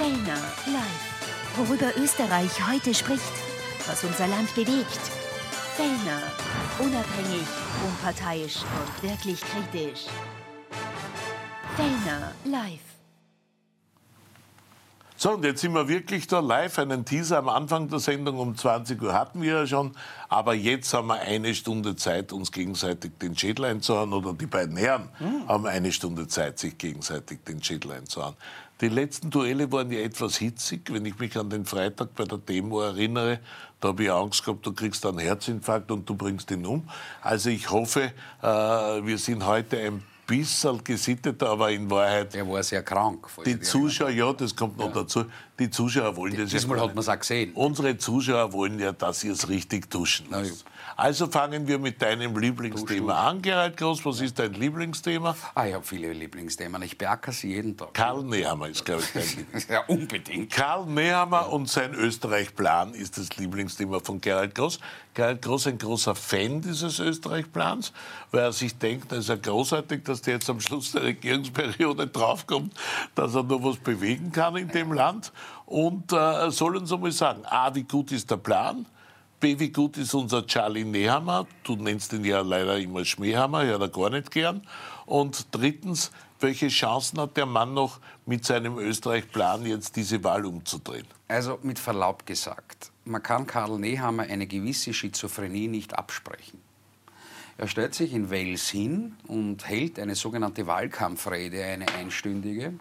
Fellner live. Worüber Österreich heute spricht, was unser Land bewegt. Fellner. Unabhängig, unparteiisch und wirklich kritisch. Fellner live. So, und jetzt sind wir wirklich da live. Einen Teaser am Anfang der Sendung um 20 Uhr hatten wir ja schon. Aber jetzt haben wir eine Stunde Zeit, uns gegenseitig den Schädel einzuhauen. Oder die beiden Herren mhm. haben eine Stunde Zeit, sich gegenseitig den Schädel einzuhauen. Die letzten Duelle waren ja etwas hitzig. Wenn ich mich an den Freitag bei der Demo erinnere, da habe ich Angst gehabt, du kriegst einen Herzinfarkt und du bringst ihn um. Also ich hoffe, äh, wir sind heute ein bisschen gesitteter, aber in Wahrheit. Der war sehr krank. Die Zuschauer, ja, das kommt noch ja. dazu. Die Zuschauer wollen das Diesmal ja hat man es auch gesehen. Unsere Zuschauer wollen ja, dass ihr es richtig duschen lasst. Also fangen wir mit deinem Lieblingsthema an, Gerald Groß. Was ist dein Lieblingsthema? Ah, ich habe viele Lieblingsthemen. Ich beackere sie jeden Tag. Karl Nehammer ist, glaube ich, dein Lieblingsthema. ja, unbedingt. Karl Nehammer und sein Österreich-Plan ist das Lieblingsthema von Gerald Groß. Gerald Groß ein großer Fan dieses Österreich-Plans, weil er sich denkt, es ist ja großartig, dass der jetzt am Schluss der Regierungsperiode draufkommt, dass er noch was bewegen kann in dem Land. Und äh, soll uns einmal sagen, A, wie gut ist der Plan? B, wie gut ist unser Charlie Nehammer? Du nennst ihn ja leider immer Schmähhammer, ja, er gar nicht gern. Und drittens, welche Chancen hat der Mann noch mit seinem Österreich-Plan jetzt diese Wahl umzudrehen? Also mit Verlaub gesagt, man kann Karl Nehammer eine gewisse Schizophrenie nicht absprechen. Er stellt sich in Wales hin und hält eine sogenannte Wahlkampfrede, eine einstündige,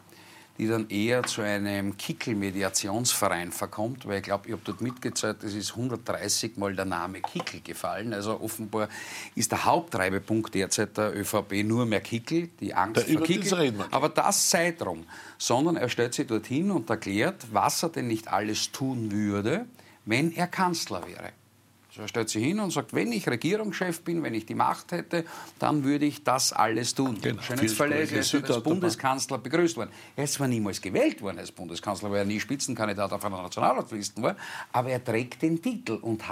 die dann eher zu einem Kickel-Mediationsverein verkommt, weil ich glaube, ich habe dort mitgezählt, es ist 130 Mal der Name Kickel gefallen. Also offenbar ist der Haupttreibepunkt derzeit der ÖVP nur mehr Kickel, die Angst da vor Kickel. Aber das sei drum. Sondern er stellt sich dorthin und erklärt, was er denn nicht alles tun würde, wenn er Kanzler wäre. Also er stellt sich hin und sagt, wenn ich Regierungschef bin, wenn ich die Macht hätte, dann würde ich das alles tun. Genau. Ist, er ist als Bundeskanzler begrüßt worden. Er ist zwar niemals gewählt worden als Bundeskanzler, weil er nie Spitzenkandidat auf einer Nationalratsliste war, aber er trägt den Titel und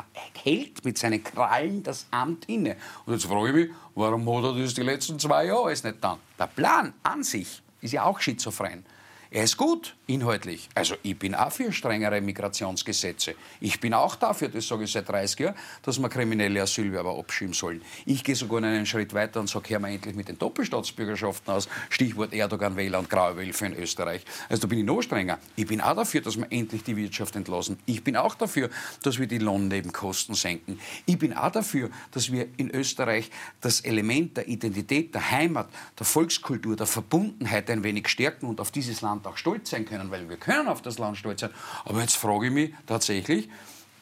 hält mit seinen Krallen das Amt inne. Und jetzt frage ich mich, warum hat er das die letzten zwei Jahre alles nicht dann? Der Plan an sich ist ja auch schizophren. Er ist gut inhaltlich. Also ich bin auch für strengere Migrationsgesetze. Ich bin auch dafür, das sage ich seit 30 Jahren, dass wir kriminelle Asylwerber abschieben sollen. Ich gehe sogar einen Schritt weiter und sage, hören wir endlich mit den Doppelstaatsbürgerschaften aus. Stichwort Erdogan-Wähler und graue Wölfe in Österreich. Also da bin ich noch strenger. Ich bin auch dafür, dass wir endlich die Wirtschaft entlassen. Ich bin auch dafür, dass wir die Lohnnebenkosten senken. Ich bin auch dafür, dass wir in Österreich das Element der Identität, der Heimat, der Volkskultur, der Verbundenheit ein wenig stärken und auf dieses Land Land auch stolz sein können, weil wir können auf das Land stolz sein. Aber jetzt frage ich mich tatsächlich,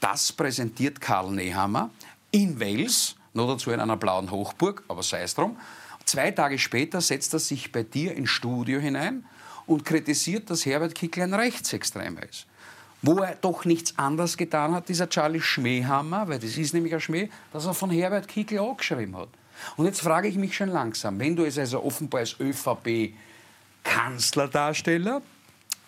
das präsentiert Karl Nehammer in Wales, nur dazu in einer blauen Hochburg, aber sei es drum. Zwei Tage später setzt er sich bei dir ins Studio hinein und kritisiert, dass Herbert Kickl ein Rechtsextremer ist. Wo er doch nichts anderes getan hat, dieser Charlie Schmähhammer, weil das ist nämlich ein Schmäh, dass er von Herbert Kickl angeschrieben hat. Und jetzt frage ich mich schon langsam, wenn du es also offenbar als ÖVP Kanzlerdarsteller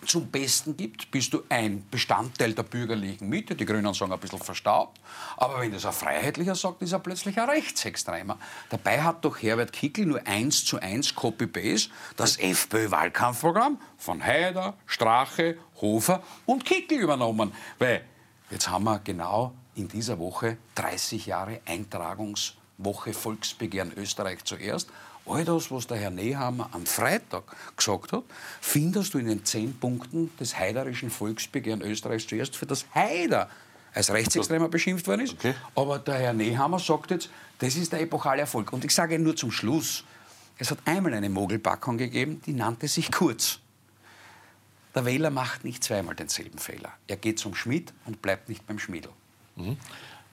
zum Besten gibt, bist du ein Bestandteil der bürgerlichen Mitte. Die Grünen sagen ein bisschen verstaubt. Aber wenn das ein Freiheitlicher sagt, ist er plötzlich ein Rechtsextremer. Dabei hat doch Herbert Kickl nur eins zu eins Copy-Paste das FPÖ-Wahlkampfprogramm von Haider, Strache, Hofer und Kickl übernommen. Weil jetzt haben wir genau in dieser Woche 30 Jahre Eintragungswoche Volksbegehren Österreich zuerst. All das, was der Herr Nehammer am Freitag gesagt hat, findest du in den zehn Punkten des heiderischen Volksbegehren Österreichs zuerst, für das Haider als Rechtsextremer beschimpft worden ist. Okay. Aber der Herr Nehammer sagt jetzt, das ist der epochale Erfolg. Und ich sage nur zum Schluss, es hat einmal eine Mogelpackung gegeben, die nannte sich Kurz. Der Wähler macht nicht zweimal denselben Fehler. Er geht zum Schmied und bleibt nicht beim Schmiedel. Mhm.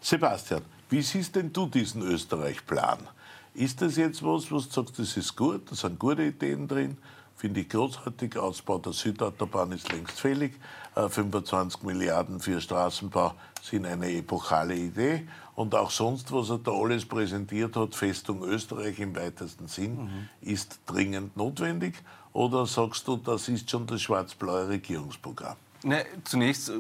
Sebastian, wie siehst denn du diesen Österreich-Plan? Ist das jetzt was, was du sagst, das ist gut, da sind gute Ideen drin? Finde ich großartig. Ausbau der Südautobahn ist längst fällig. 25 äh, Milliarden für Straßenbau sind eine epochale Idee. Und auch sonst, was er da alles präsentiert hat, Festung Österreich im weitesten Sinn, mhm. ist dringend notwendig. Oder sagst du, das ist schon das schwarz-blaue Regierungsprogramm? Ne, zunächst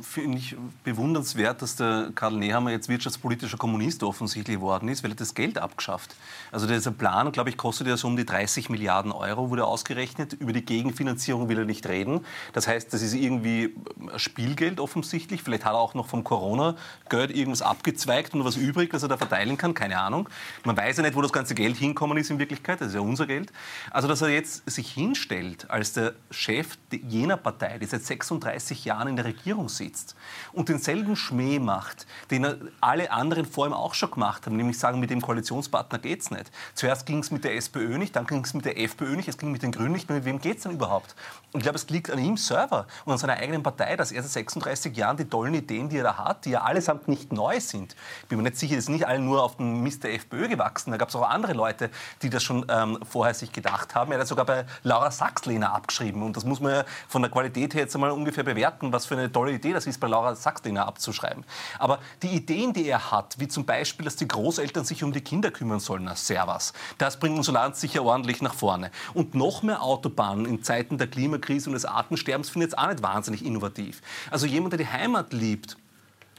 finde ich bewundernswert, dass der Karl Nehammer jetzt wirtschaftspolitischer Kommunist offensichtlich geworden ist, weil er das Geld abgeschafft. Also dieser Plan, glaube ich, kostet ja so um die 30 Milliarden Euro, wurde ausgerechnet. Über die Gegenfinanzierung will er nicht reden. Das heißt, das ist irgendwie Spielgeld offensichtlich. Vielleicht hat er auch noch vom Corona-Geld irgendwas abgezweigt und was übrig, das er da verteilen kann. Keine Ahnung. Man weiß ja nicht, wo das ganze Geld hinkommen ist in Wirklichkeit. Das ist ja unser Geld. Also, dass er jetzt sich hinstellt als der Chef jener Partei, die seit 36 Jahren in der Regierung sitzt und denselben Schmäh macht, den alle anderen vor ihm auch schon gemacht haben, nämlich sagen, mit dem Koalitionspartner geht es nicht. Zuerst ging es mit der SPÖ nicht, dann ging es mit der FPÖ nicht, es ging mit den Grünen nicht. Mit wem geht es denn überhaupt? Und ich glaube, es liegt an ihm selber und an seiner eigenen Partei, dass er seit 36 Jahren die tollen Ideen, die er da hat, die ja allesamt nicht neu sind. Ich bin mir nicht sicher, das sind nicht alle nur auf dem Mist der FPÖ gewachsen. Da gab es auch andere Leute, die das schon ähm, vorher sich gedacht haben. Er hat sogar bei Laura Sachs-Lehner abgeschrieben. Und das muss man ja von der Qualität her jetzt einmal ungefähr bewerten, was für eine tolle Idee das ist, bei Laura Sachs-Lehner abzuschreiben. Aber die Ideen, die er hat, wie zum Beispiel, dass die Großeltern sich um die Kinder kümmern sollen, na servus, das bringt unser Land sicher ordentlich nach vorne. Und noch mehr Autobahnen in Zeiten der Klimakrise und des Artensterbens finde ich jetzt auch nicht wahnsinnig innovativ. Also jemand, der die Heimat liebt,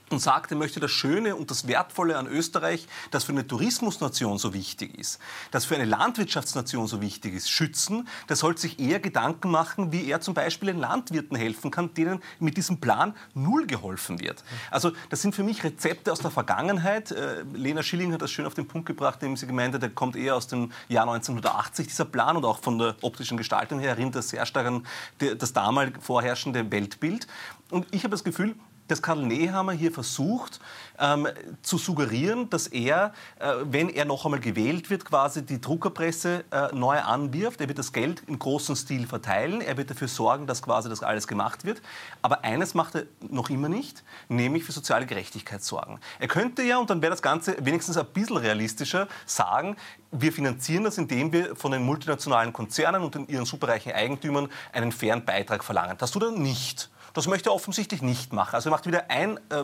und sagt, er möchte das Schöne und das Wertvolle an Österreich, das für eine Tourismusnation so wichtig ist, das für eine Landwirtschaftsnation so wichtig ist, schützen, der sollte sich eher Gedanken machen, wie er zum Beispiel den Landwirten helfen kann, denen mit diesem Plan null geholfen wird. Also das sind für mich Rezepte aus der Vergangenheit. Äh, Lena Schilling hat das schön auf den Punkt gebracht, indem sie gemeint hat, der kommt eher aus dem Jahr 1980, dieser Plan, und auch von der optischen Gestaltung her erinnert er sehr stark an das damalig vorherrschende Weltbild. Und ich habe das Gefühl, dass Karl Nehammer hier versucht ähm, zu suggerieren, dass er, äh, wenn er noch einmal gewählt wird, quasi die Druckerpresse äh, neu anwirft. Er wird das Geld im großen Stil verteilen. Er wird dafür sorgen, dass quasi das alles gemacht wird. Aber eines macht er noch immer nicht, nämlich für soziale Gerechtigkeit sorgen. Er könnte ja, und dann wäre das Ganze wenigstens ein bisschen realistischer, sagen, wir finanzieren das, indem wir von den multinationalen Konzernen und den ihren superreichen Eigentümern einen fairen Beitrag verlangen. Das tut er nicht. Das möchte er offensichtlich nicht machen. Also er macht wieder ein, äh,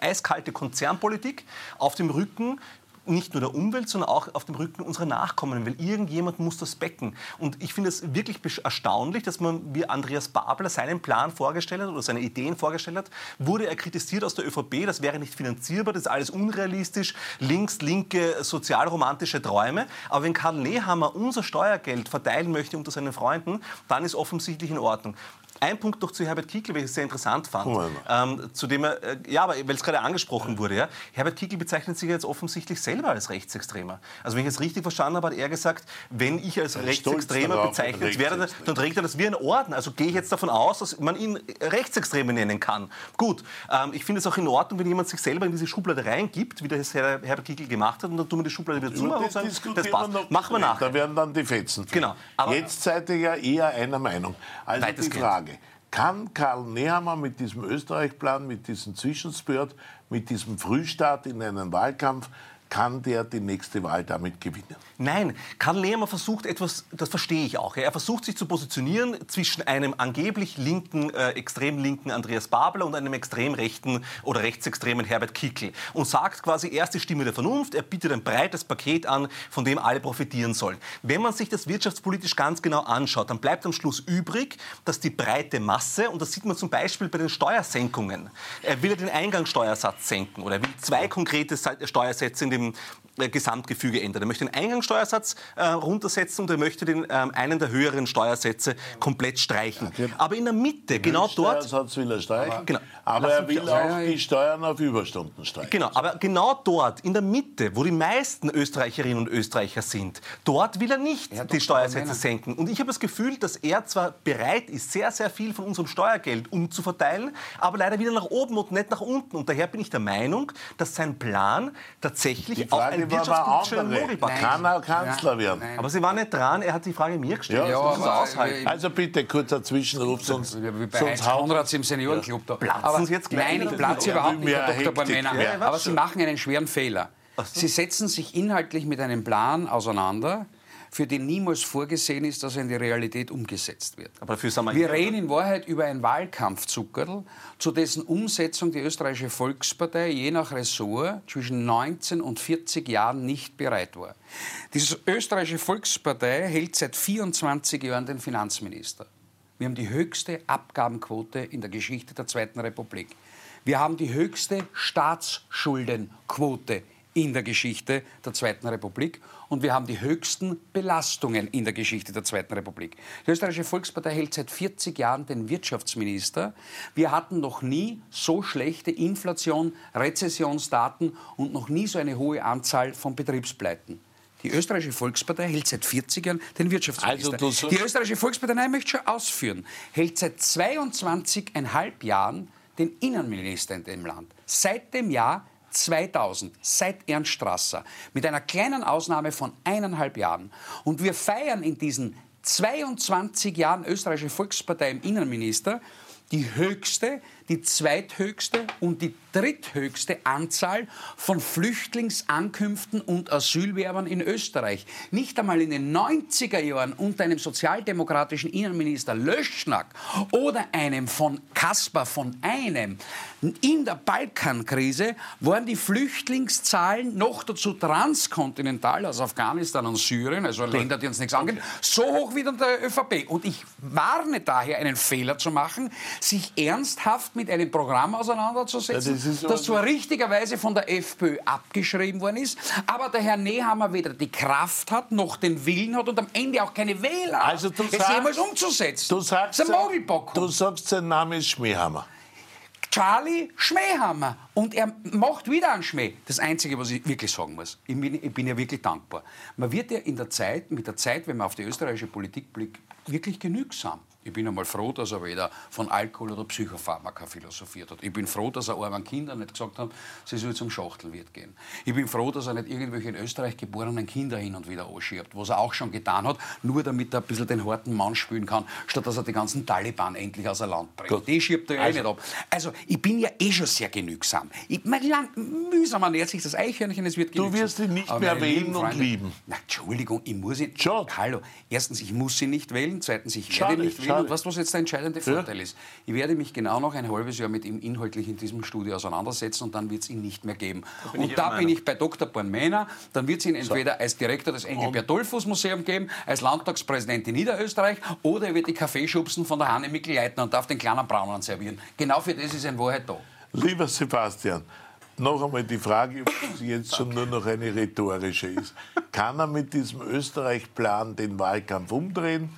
eiskalte Konzernpolitik auf dem Rücken nicht nur der Umwelt, sondern auch auf dem Rücken unserer Nachkommen, weil irgendjemand muss das becken. Und ich finde es wirklich erstaunlich, dass man, wie Andreas Babler seinen Plan vorgestellt hat oder seine Ideen vorgestellt hat, wurde er kritisiert aus der ÖVP, das wäre nicht finanzierbar, das ist alles unrealistisch, links, linke, sozialromantische Träume. Aber wenn Karl Nehammer unser Steuergeld verteilen möchte unter seinen Freunden, dann ist offensichtlich in Ordnung. Ein Punkt noch zu Herbert Kickl, weil ich sehr interessant fand. Ähm, zu dem er, äh, ja, weil es gerade angesprochen wurde, ja. Herbert Kickl bezeichnet sich jetzt offensichtlich selber als Rechtsextremer. Also wenn ich es richtig verstanden habe, hat er gesagt, wenn ich als Rechtsextremer bezeichnet werde, dann trägt er das wie ein Orden. Also gehe ich jetzt davon aus, dass man ihn Rechtsextreme nennen kann. Gut, ähm, ich finde es auch in Ordnung, wenn jemand sich selber in diese Schublade reingibt, wie das Herbert Kickl gemacht hat, und dann tun wir die Schublade wieder zumachen und sagen, das passt. Machen wir nachher. Da werden dann die Fetzen. Genau. Aber jetzt seid ihr ja eher einer Meinung. Also die Frage. Kann Karl Nehammer mit diesem Österreich-Plan, mit diesem Zwischenspurt, mit diesem Frühstart in einen Wahlkampf kann der die nächste Wahl damit gewinnen. Nein, Karl Lehmann versucht etwas, das verstehe ich auch. Er versucht sich zu positionieren zwischen einem angeblich linken, äh, extrem linken Andreas Babler und einem extrem rechten oder rechtsextremen Herbert Kickl und sagt quasi, er ist die Stimme der Vernunft, er bietet ein breites Paket an, von dem alle profitieren sollen. Wenn man sich das wirtschaftspolitisch ganz genau anschaut, dann bleibt am Schluss übrig, dass die breite Masse, und das sieht man zum Beispiel bei den Steuersenkungen, er will den Eingangssteuersatz senken oder er will zwei konkrete Steuersätze in dem dem äh, Gesamtgefüge ändert. Er möchte den Eingangssteuersatz äh, runtersetzen und er möchte den, ähm, einen der höheren Steuersätze komplett streichen. Aber in der Mitte, den genau dort... Steuersatz will er streichen, aber, genau. aber er will auch die Steuern auf Überstunden streichen. Genau, aber genau dort, in der Mitte, wo die meisten Österreicherinnen und Österreicher sind, dort will er nicht ja, die Steuersätze senken. Und ich habe das Gefühl, dass er zwar bereit ist, sehr, sehr viel von unserem Steuergeld umzuverteilen, aber leider wieder nach oben und nicht nach unten. Und daher bin ich der Meinung, dass sein Plan tatsächlich auch ein wirtschaftspolitischer ist. Kann er Kanzler werden. Nein. Aber Sie waren nicht dran, er hat die Frage mir gestellt. Ja, ja aber, aushalten. Also bitte, kurzer Zwischenruf, sonst, sonst Konrads im Seniorenclub da. Platzen aber Sie jetzt gleich? Nein, ich platze überhaupt nicht, Herr Dr. Barmena. Aber Sie machen einen schweren Fehler. Sie setzen sich inhaltlich mit einem Plan auseinander, für den niemals vorgesehen ist, dass er in die Realität umgesetzt wird. Aber dafür sind wir, wir reden in Wahrheit über ein Wahlkampfzuckerl, zu dessen Umsetzung die österreichische Volkspartei je nach Ressort zwischen 19 und 40 Jahren nicht bereit war. Diese österreichische Volkspartei hält seit 24 Jahren den Finanzminister. Wir haben die höchste Abgabenquote in der Geschichte der Zweiten Republik. Wir haben die höchste Staatsschuldenquote in der Geschichte der Zweiten Republik und wir haben die höchsten Belastungen in der Geschichte der Zweiten Republik. Die Österreichische Volkspartei hält seit 40 Jahren den Wirtschaftsminister. Wir hatten noch nie so schlechte Inflation, Rezessionsdaten und noch nie so eine hohe Anzahl von Betriebspleiten. Die österreichische Volkspartei hält seit 40 Jahren den Wirtschaftsminister. Also die österreichische Volkspartei, nein, ich möchte schon ausführen, hält seit 22,5 Jahren den Innenminister in dem Land. Seit dem Jahr 2000, seit Ernst Strasser, mit einer kleinen Ausnahme von eineinhalb Jahren. Und wir feiern in diesen 22 Jahren österreichische Volkspartei im Innenminister die höchste, die zweithöchste und die dritthöchste Anzahl von Flüchtlingsankünften und Asylwerbern in Österreich. Nicht einmal in den 90er Jahren unter einem sozialdemokratischen Innenminister Löschnack oder einem von Kaspar von einem in der Balkankrise waren die Flüchtlingszahlen noch dazu transkontinental aus Afghanistan und Syrien, also Länder, die uns nichts angehen, so hoch wie in der ÖVP. Und ich warne daher, einen Fehler zu machen, sich ernsthaft mit einem Programm auseinanderzusetzen, ja, das, das zwar richtigerweise von der FPÖ abgeschrieben worden ist, aber der Herr Nehammer weder die Kraft hat, noch den Willen hat und am Ende auch keine Wähler also du es sagst, jemals umzusetzen. Du sagst. Du sagst, sein Name ist Schmähhammer. Charlie Schmähhammer. Und er macht wieder einen Schmäh. Das Einzige, was ich wirklich sagen muss, ich bin, ich bin ja wirklich dankbar. Man wird ja in der Zeit, mit der Zeit, wenn man auf die österreichische Politik blickt, wirklich genügsam. Ich bin einmal froh, dass er weder von Alkohol oder Psychopharmaka philosophiert hat. Ich bin froh, dass er armen Kindern nicht gesagt hat, sie sollen zum Schachtelwirt gehen. Ich bin froh, dass er nicht irgendwelche in Österreich geborenen Kinder hin und wieder anschiebt, was er auch schon getan hat, nur damit er ein bisschen den harten Mann spielen kann, statt dass er die ganzen Taliban endlich aus der Land bringt. Gut. Die schiebt er ja also. eh nicht ab. Also, ich bin ja eh schon sehr genügsam. Ich, mein, lang, mühsam ernährt sich das Eichhörnchen, es wird genügsam. Du wirst ihn nicht Aber mehr wählen und lieben. Na, Entschuldigung, ich muss ihn... Schon. Hallo, erstens, ich muss ihn nicht wählen, zweitens, ich werde ihn nicht wählen. Schade. Und du, was jetzt der entscheidende Vorteil ja. ist? Ich werde mich genau noch ein halbes Jahr mit ihm inhaltlich in diesem Studio auseinandersetzen und dann wird es ihn nicht mehr geben. Da und da bin ich bei Dr. Bornmähner. Dann wird es ihn entweder so. als Direktor des Engelbert Dollfuß Museum geben, als Landtagspräsident in Niederösterreich oder er wird die Kaffeeschubsen von der Hanne Mickel leiten und darf den kleinen Braunen servieren. Genau für das ist in Wahrheit da. Lieber Sebastian, noch einmal die Frage, ob es jetzt schon nur noch eine rhetorische ist. Kann er mit diesem Österreich-Plan den Wahlkampf umdrehen?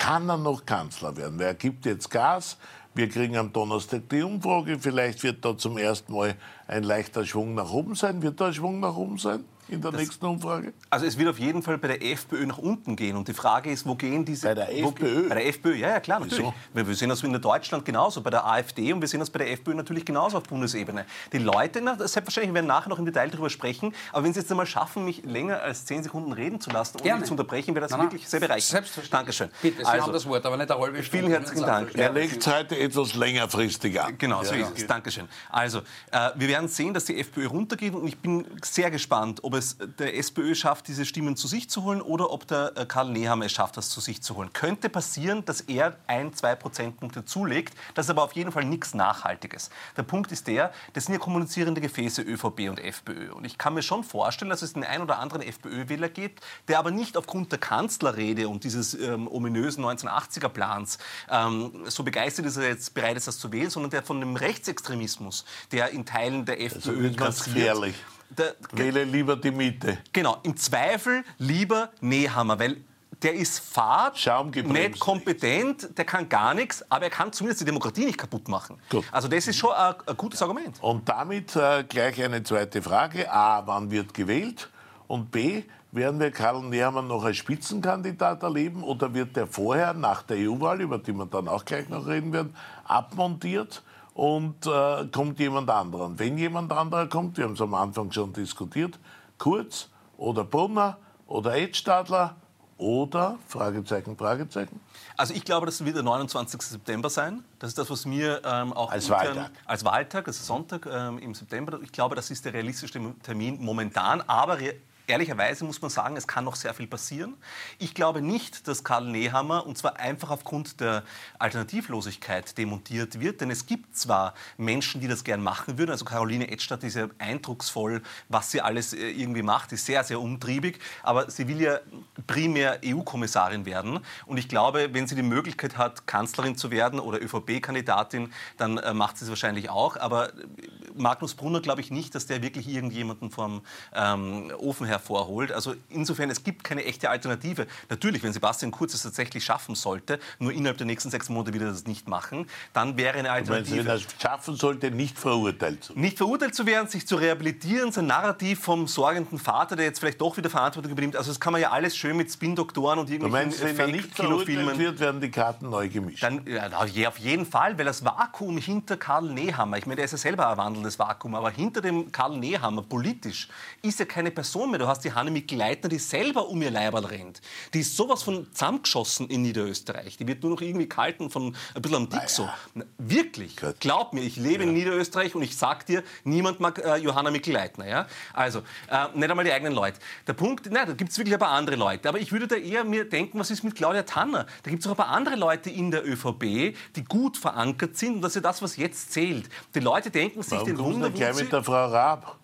Kann er noch Kanzler werden. Weil er gibt jetzt Gas. Wir kriegen am Donnerstag die Umfrage. Vielleicht wird da zum ersten Mal ein leichter Schwung nach oben sein. Wird da ein Schwung nach oben sein? In der das, nächsten Umfrage? Also es wird auf jeden Fall bei der FPÖ nach unten gehen. Und die Frage ist, wo gehen diese... Bei der FPÖ? Wo, bei der FPÖ, ja, ja klar, natürlich. Wieso? Wir sehen das in Deutschland genauso, bei der AfD und wir sehen das bei der FPÖ natürlich genauso auf Bundesebene. Die Leute, na, selbstverständlich, wir werden nachher noch im Detail darüber sprechen, aber wenn Sie jetzt einmal schaffen, mich länger als zehn Sekunden reden zu lassen, ohne mich zu unterbrechen, wäre das nein, wirklich sehr bereichernd. Selbstverständlich. Dankeschön. Bitte, Sie also, haben das Wort, aber nicht eine halbe Stunde. Vielen herzlichen Dank. Er legt es heute etwas längerfristig an. Genau, so ja, ist es. Dankeschön. Also, äh, wir werden sehen, dass die FPÖ runtergeht und ich bin sehr gespannt, ob es der SPÖ schafft, diese Stimmen zu sich zu holen oder ob der äh, Karl Nehammer es schafft, das zu sich zu holen. Könnte passieren, dass er ein, zwei Prozentpunkte zulegt. Das ist aber auf jeden Fall nichts Nachhaltiges. Der Punkt ist der, das sind ja kommunizierende Gefäße ÖVP und FPÖ. Und ich kann mir schon vorstellen, dass es den einen oder anderen FPÖ-Wähler gibt, der aber nicht aufgrund der Kanzlerrede und dieses ähm, ominösen 1980er-Plans ähm, so begeistert ist, er jetzt bereit ist, das zu wählen, sondern der von dem Rechtsextremismus, der in Teilen der FPÖ also ganz gefährlich der, Wähle lieber die Mitte. Genau, im Zweifel lieber Nehammer, weil der ist fad, nicht kompetent, der kann gar nichts, aber er kann zumindest die Demokratie nicht kaputt machen. Gut. Also das ist schon ein, ein gutes Argument. Und damit äh, gleich eine zweite Frage. A, wann wird gewählt? Und B, werden wir Karl Nehammer noch als Spitzenkandidat erleben oder wird er vorher, nach der EU-Wahl, über die wir dann auch gleich noch reden werden, abmontiert? Und äh, kommt jemand anderer. Und wenn jemand anderer kommt, wir haben es am Anfang schon diskutiert, Kurz oder Brunner oder Edstadler oder Fragezeichen, Fragezeichen? Also ich glaube, das wird der 29. September sein. Das ist das, was mir ähm, auch als intern, Wahltag, als Wahltag, also Sonntag ähm, im September. Ich glaube, das ist der realistischste Termin momentan. Aber ehrlicherweise muss man sagen, es kann noch sehr viel passieren. Ich glaube nicht, dass Karl Nehammer, und zwar einfach aufgrund der Alternativlosigkeit, demontiert wird. Denn es gibt zwar Menschen, die das gern machen würden. Also Caroline Edstadt ist ja eindrucksvoll, was sie alles äh, irgendwie macht, ist sehr, sehr umtriebig. Aber sie will ja primär EU-Kommissarin werden. Und ich glaube, wenn sie die Möglichkeit hat, Kanzlerin zu werden oder ÖVP-Kandidatin, dann äh, macht sie es wahrscheinlich auch. Aber äh, Magnus Brunner glaube ich nicht, dass der wirklich irgendjemanden vom ähm, Ofen hervorholt. Also insofern, es gibt keine echte Alternative. Natürlich, wenn Sebastian Kurz es tatsächlich schaffen sollte, nur innerhalb der nächsten sechs Monate wieder das nicht machen, dann wäre eine Alternative. Wenn er es schaffen sollte, nicht verurteilt zu werden. Nicht verurteilt zu werden, sich zu rehabilitieren, sein Narrativ vom sorgenden Vater, der jetzt vielleicht doch wieder Verantwortung übernimmt. Also das kann man ja alles schön mit Spin-Doktoren und irgendwelchen meinst, wenn er nicht verurteilt wird, werden die Karten neu gemischt? Dann, ja, auf jeden Fall, weil das Vakuum hinter Karl Nehammer, ich meine, der ist ja selber ein wandelndes Vakuum, aber hinter dem Karl Nehammer politisch ist ja keine Person mehr. Du hast die Hanne Gleitner, die selber um ihr Leiberl rennt. Die ist sowas von zusammengeschossen in Niederösterreich. Die wird nur noch irgendwie gehalten von ein bisschen am Dick so. Wirklich, Gut. glaub mir, ich lebe ja. in Niederösterreich und ich sag dir, niemand mag äh, Johanna Mikl-Leitner. Ja? Also, äh, nicht einmal die eigenen Leute. Der Punkt, nein, da gibt es wirklich ein paar andere Leute. Aber ich würde da eher mir denken, was ist mit Claudia Tanner? Da gibt es auch ein paar andere Leute in der ÖVP, die gut verankert sind und das ist ja das, was jetzt zählt. Die Leute denken sich Warum den Wunder, gleich mit der Frau Raab.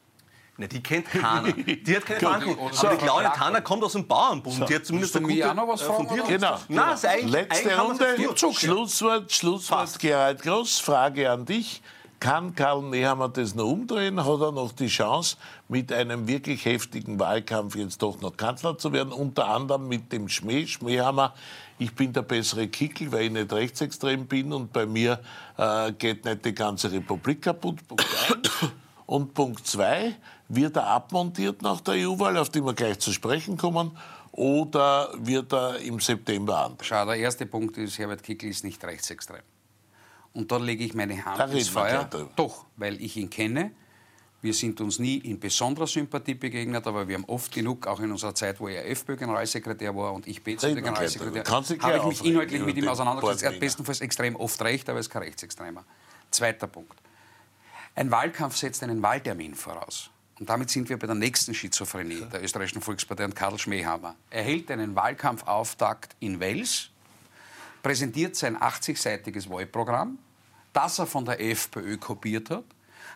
Ne, die kennt keiner. Die hat keine Verantwortung. Aber die Claudia Tanner kommt aus dem Bauernbund. So. Die hat zumindest eine gute auch noch was äh, von dir. Genau. Nein, ist eigentlich, Letzte eigentlich Runde. Schlusswort, Schlusswort Gerald Groß. Frage an dich. Kann Karl Nehammer das noch umdrehen? Hat er noch die Chance, mit einem wirklich heftigen Wahlkampf jetzt doch noch Kanzler zu werden? Unter anderem mit dem Schmäh, Schmähhammer. Ich bin der bessere Kickel, weil ich nicht rechtsextrem bin und bei mir äh, geht nicht die ganze Republik kaputt. Punkt eins. Und Punkt zwei, wird er abmontiert nach der EU-Wahl, auf die wir gleich zu sprechen kommen, oder wird er im September an? Schau, der erste Punkt ist, Herbert Kickl ist nicht rechtsextrem. Und da lege ich meine Hand ins Feuer. Doch, weil ich ihn kenne. Wir sind uns nie in besonderer Sympathie begegnet, aber wir haben oft genug, auch in unserer Zeit, wo er FPÖ-Generalsekretär war und ich BZ-Generalsekretär, habe ich mich inhaltlich mit ihm auseinandergesetzt. Er hat bestenfalls extrem oft recht, aber er ist kein Rechtsextremer. Zweiter Punkt. Ein Wahlkampf setzt einen Wahltermin voraus. Und damit sind wir bei der nächsten Schizophrenie der österreichischen Volkspartei und Karl Schmehammer. Er hält einen Wahlkampfauftakt in Wels, präsentiert sein 80-seitiges Wahlprogramm, das er von der FPÖ kopiert hat,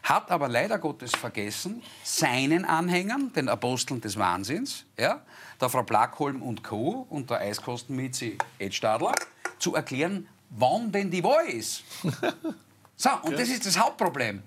hat aber leider Gottes vergessen, seinen Anhängern, den Aposteln des Wahnsinns, ja, der Frau Blackholm und Co. und der Eiskostenmizi Ed Stadler, zu erklären, wann denn die Wahl ist. So, und ja. das ist das Hauptproblem.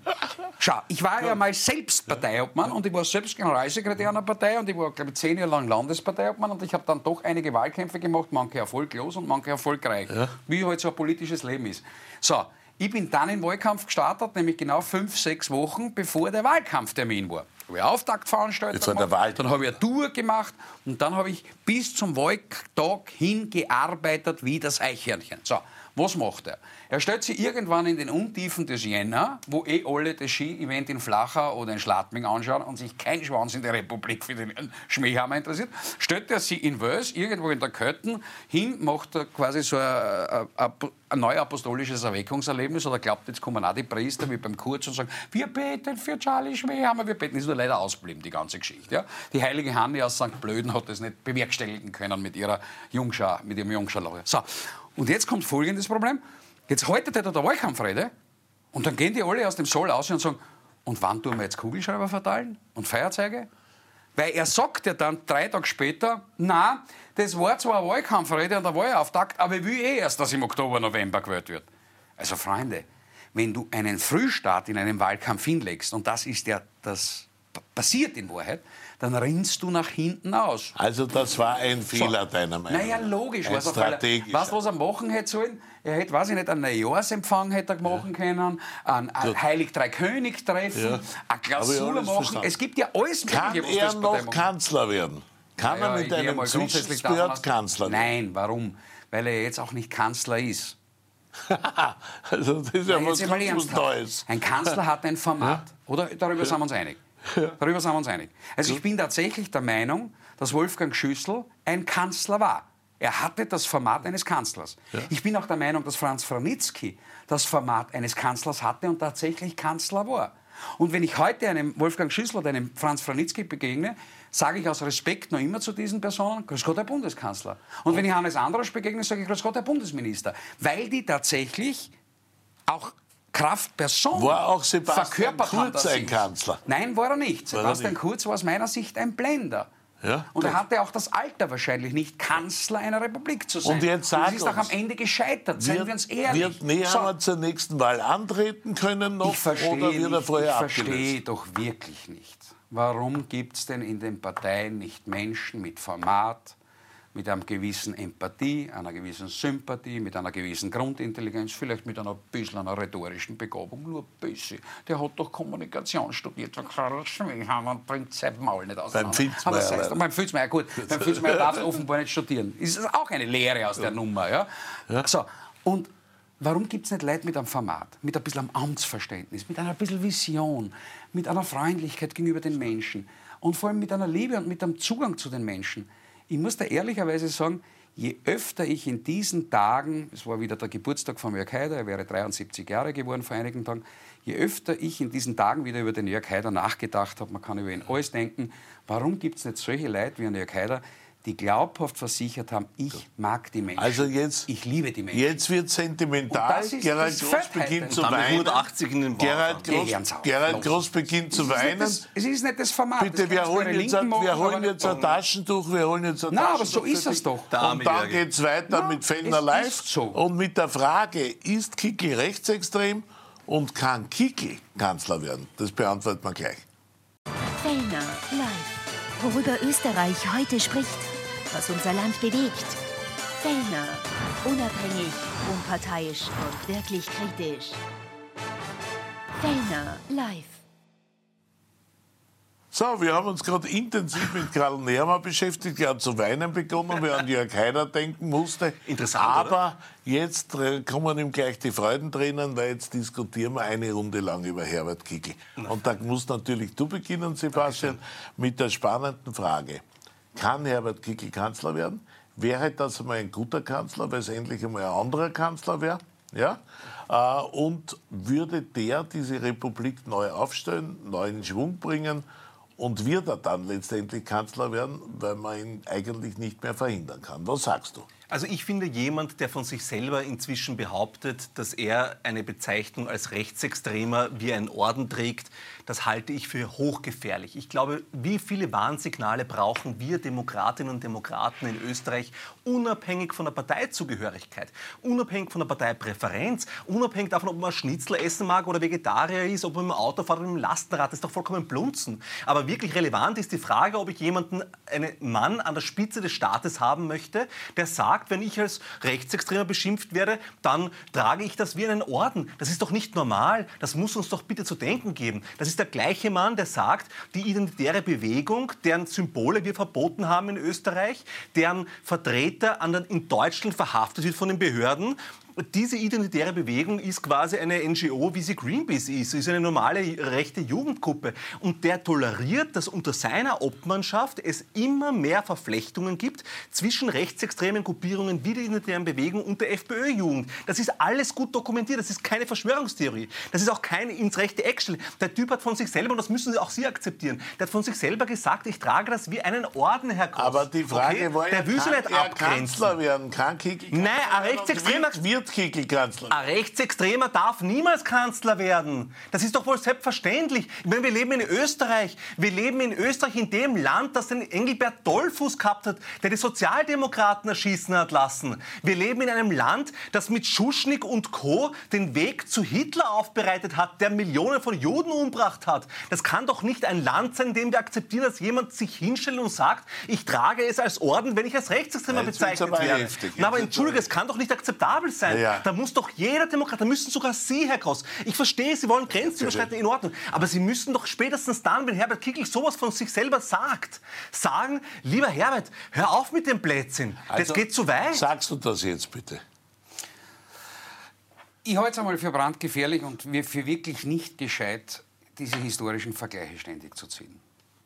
Schau, ich war ja mal selbst Parteiobmann und ich war selbst Generalsekretär einer Partei und ich war, glaube ich, zehn Jahre lang Landesparteiobmann und ich habe dann doch einige Wahlkämpfe gemacht, manche erfolglos und manche erfolgreich, ja. wie halt so ein politisches Leben ist. So, ich bin dann in den Wahlkampf gestartet, nämlich genau fünf, sechs Wochen bevor der Wahlkampftermin war. Ich habe Auftaktveranstaltung gemacht, dann habe ich eine Tour gemacht und dann habe ich bis zum Wahltag hingearbeitet wie das Eichhörnchen. So, was macht er? Er stellt sich irgendwann in den Untiefen des Jänner, wo eh alle das Ski-Event in Flachau oder in Schladming anschauen und sich kein Schwanz in der Republik für den Schmähhammer interessiert, stellt er sich in Wels, irgendwo in der Kötten, hin, macht er quasi so ein, ein, neuapostolisches Erweckungserlebnis oder glaubt, jetzt kommen auch die Priester wie beim Kurz und sagen, wir beten für Charlie Schmähhammer, wir beten. Ist nur leider ausgeblieben, die ganze Geschichte. Ja? Die heilige Hanne aus St. Blöden hat das nicht bewerkstelligen können mit ihrer Jungschau, mit ihrem Jungschau. So. Und jetzt kommt folgendes Problem. Jetzt haltet er da der Wahlkampfrede und dann gehen die alle aus dem Saal aus und sagen, und wann tun wir jetzt Kugelschreiber verteilen und Feuerzeuge? Weil er sagt ja dann drei Tage später, na, das war zwar eine Wahlkampfrede und der Wahlauftakt, aber ich will eh erst, dass im Oktober, November gewählt wird. Also Freunde, wenn du einen Frühstart in einem Wahlkampf hinlegst, und das ist ja das passiert in Wahrheit, dann rinnst du nach hinten aus. Also das war ein Fehler so. deiner Meinung nach? Naja, logisch. Ein strategisch. Weißt du, was er machen hätte sollen? Er hätte, weiß ich nicht, einen Neujahrsempfang hätte er machen ja. können, ein, ein Heilig Drei König treffen, ja. eine Klausur machen. Verstanden. Es gibt ja alles Kann Mögliche, er noch Kanzler werden? Kann naja, er mit einem Zwischenspirat Kanzler werden? Nein, warum? Weil er jetzt auch nicht Kanzler ist. also das ist ja Nein, was ganz Neues. Ein Kanzler hat ein Format, ja? oder? Darüber sind wir uns einig. Ja. Darüber sind wir uns einig. Also ich bin tatsächlich der Meinung, dass Wolfgang Schüssel ein Kanzler war. Er hatte das Format eines Kanzlers. Ja. Ich bin auch der Meinung, dass Franz Franitzky das Format eines Kanzlers hatte und tatsächlich Kanzler war. Und wenn ich heute einem Wolfgang Schüssel oder einem Franz Franitzky begegne, sage ich aus Respekt noch immer zu diesen Personen, Grüß Gott, Herr Bundeskanzler. Und wenn ich Hannes Androsch begegne, sage ich Grüß Gott, Herr Bundesminister. Weil die tatsächlich auch Kraftperson War auch Sebastian Kurz ein Kanzler? Nein, war er nicht. War er Sebastian nicht. Kurz war aus meiner Sicht ein Blender. Ja, und er hatte auch das Alter wahrscheinlich nicht, Kanzler einer Republik zu sein. Und jetzt sag es ist auch am Ende gescheitert, seien wir uns ehrlich. Wird Nehammer zur nächsten Wahl antreten können noch ich verstehe, oder wird er nicht, ich vorher verstehe abgelöst? doch wirklich nicht, warum gibt es denn in den Parteien nicht Menschen mit Format, mit einer gewissen Empathie, einer gewissen Sympathie, mit einer gewissen Grundintelligenz, vielleicht mit einer bisschen einer rhetorischen Begabung, nur ein bisschen. Der hat doch Kommunikation studiert, und bringt sein Maul nicht. Filzmeier es leider. doch, beim Filzmeier, gut, beim Filzmeier darf er offenbar nicht studieren. Ist es auch eine Lehre aus der Nummer, ja? So, und Warum gibt es nicht Leute mit einem Format, mit ein bisschen einem Amtsverständnis, mit einer bisschen Vision, mit einer Freundlichkeit gegenüber den Menschen und vor allem mit einer Liebe und mit einem Zugang zu den Menschen? Ich muss da ehrlicherweise sagen, je öfter ich in diesen Tagen, es war wieder der Geburtstag von Jörg Haider, er wäre 73 Jahre geworden vor einigen Tagen, je öfter ich in diesen Tagen wieder über den Jörg Haider nachgedacht habe, man kann über ihn alles denken, warum gibt es nicht solche Leute wie ein Jörg Haider, die glaubhaft versichert haben, ich mag die Menschen, Also jetzt- ich liebe die Menschen. Jetzt wird sentimental. das ist Gerald das Groß Fettheit. beginnt zu weinen. 180 in den Gerald. Groß, Gerald. Groß beginnt zu weinen. das- Es ist nicht das Format. Bitte, das wir holen jetzt, machen, wir aber holen jetzt ein Taschentuch, wir holen jetzt ein Na, aber Taschentuch. so ist es doch. Und dann geht es weiter Ja, mit Fellner Live. so. Und mit der Frage, ist Kickel rechtsextrem und kann Kickel Kanzler werden? Das beantwortet man gleich. Fellner live. Worüber Österreich heute spricht, was unser Land bewegt. Fellner. Unabhängig, unparteiisch und wirklich kritisch. Fellner live. So, wir haben uns gerade intensiv mit Karl Nehammer beschäftigt. Er hat zu weinen begonnen, weil er an Jörg Haider denken musste. Interessant, Aber jetzt äh, kommen ihm gleich die Freudentränen, weil jetzt diskutieren wir eine Runde lang über Herbert Kickl. Und da musst natürlich du beginnen, Sebastian, mit der spannenden Frage. Kann Herbert Kickl Kanzler werden? Wäre das einmal ein guter Kanzler, weil es endlich einmal ein anderer Kanzler wäre? Ja? Äh, und würde der diese Republik neu aufstellen, neu in Schwung bringen? Und wird er dann letztendlich Kanzler werden, weil man ihn eigentlich nicht mehr verhindern kann? Was sagst du? Also ich finde jemand, der von sich selber inzwischen behauptet, dass er eine Bezeichnung als Rechtsextremer wie ein Orden trägt, das halte ich für hochgefährlich. Ich glaube, wie viele Warnsignale brauchen wir Demokratinnen und Demokraten in Österreich, unabhängig von der Parteizugehörigkeit, unabhängig von der Parteipräferenz, unabhängig davon, ob man Schnitzel essen mag oder Vegetarier ist, ob man im Auto fährt oder im Lastenrad, das ist doch vollkommen blunzen. Aber wirklich relevant ist die Frage, ob ich jemanden, einen Mann an der Spitze des Staates haben möchte, der sagt, wenn ich als Rechtsextremer beschimpft werde, dann trage ich das wie einen Orden. Das ist doch nicht normal. Das muss uns doch bitte zu denken geben. Das ist der gleiche Mann, der sagt, die identitäre Bewegung, deren Symbole wir verboten haben in Österreich, deren Vertreter in Deutschland verhaftet wird von den Behörden, diese identitäre Bewegung ist quasi eine NGO, wie sie Greenpeace ist. ist eine normale rechte Jugendgruppe. Und der toleriert, dass unter seiner Obmannschaft es immer mehr Verflechtungen gibt zwischen rechtsextremen Gruppierungen wie der identitären Bewegung und der FPÖ-Jugend. Das ist alles gut dokumentiert. Das ist keine Verschwörungstheorie. Das ist auch kein ins rechte Eck stellen. Der Typ hat von sich selber, und das müssen Sie auch Sie akzeptieren, der hat von sich selber gesagt, ich trage das wie einen Orden, Herr Groß. Aber die Frage okay? war ja, der will sie kann nicht abgrenzen. Kanzler werden? Kann Kickl Nein, ein? Rechtsextremer- Wird, wird Kickl Kanzler werden? Ein Rechtsextremer darf niemals Kanzler werden. Das ist doch wohl selbstverständlich. Ich meine, wir leben in Österreich. Wir leben in Österreich, in dem Land, das den Engelbert Dollfuß gehabt hat, der die Sozialdemokraten erschießen hat lassen. Wir leben in einem Land, das mit Schuschnigg und Co. den Weg zu Hitler aufbereitet hat, der Millionen von Juden umgebracht hat. Das kann doch nicht ein Land sein, in dem wir akzeptieren, dass jemand sich hinstellt und sagt, ich trage es als Orden, wenn ich als Rechtsextremer bezeichnet werde. heftig. Na, aber entschuldige, es kann doch nicht akzeptabel sein. Ja, ja. Da muss doch jeder Demokrat, da müssen sogar Sie, Herr Gross, ich verstehe, Sie wollen Grenzen überschreiten, in Ordnung, aber Sie müssen doch spätestens dann, wenn Herbert Kickl sowas von sich selber sagt, sagen, lieber Herbert, hör auf mit dem Blödsinn, das Also, geht zu weit. Sagst du das jetzt bitte? Ich halte es einmal für brandgefährlich und wir- für wirklich nicht gescheit, diese historischen Vergleiche ständig zu ziehen.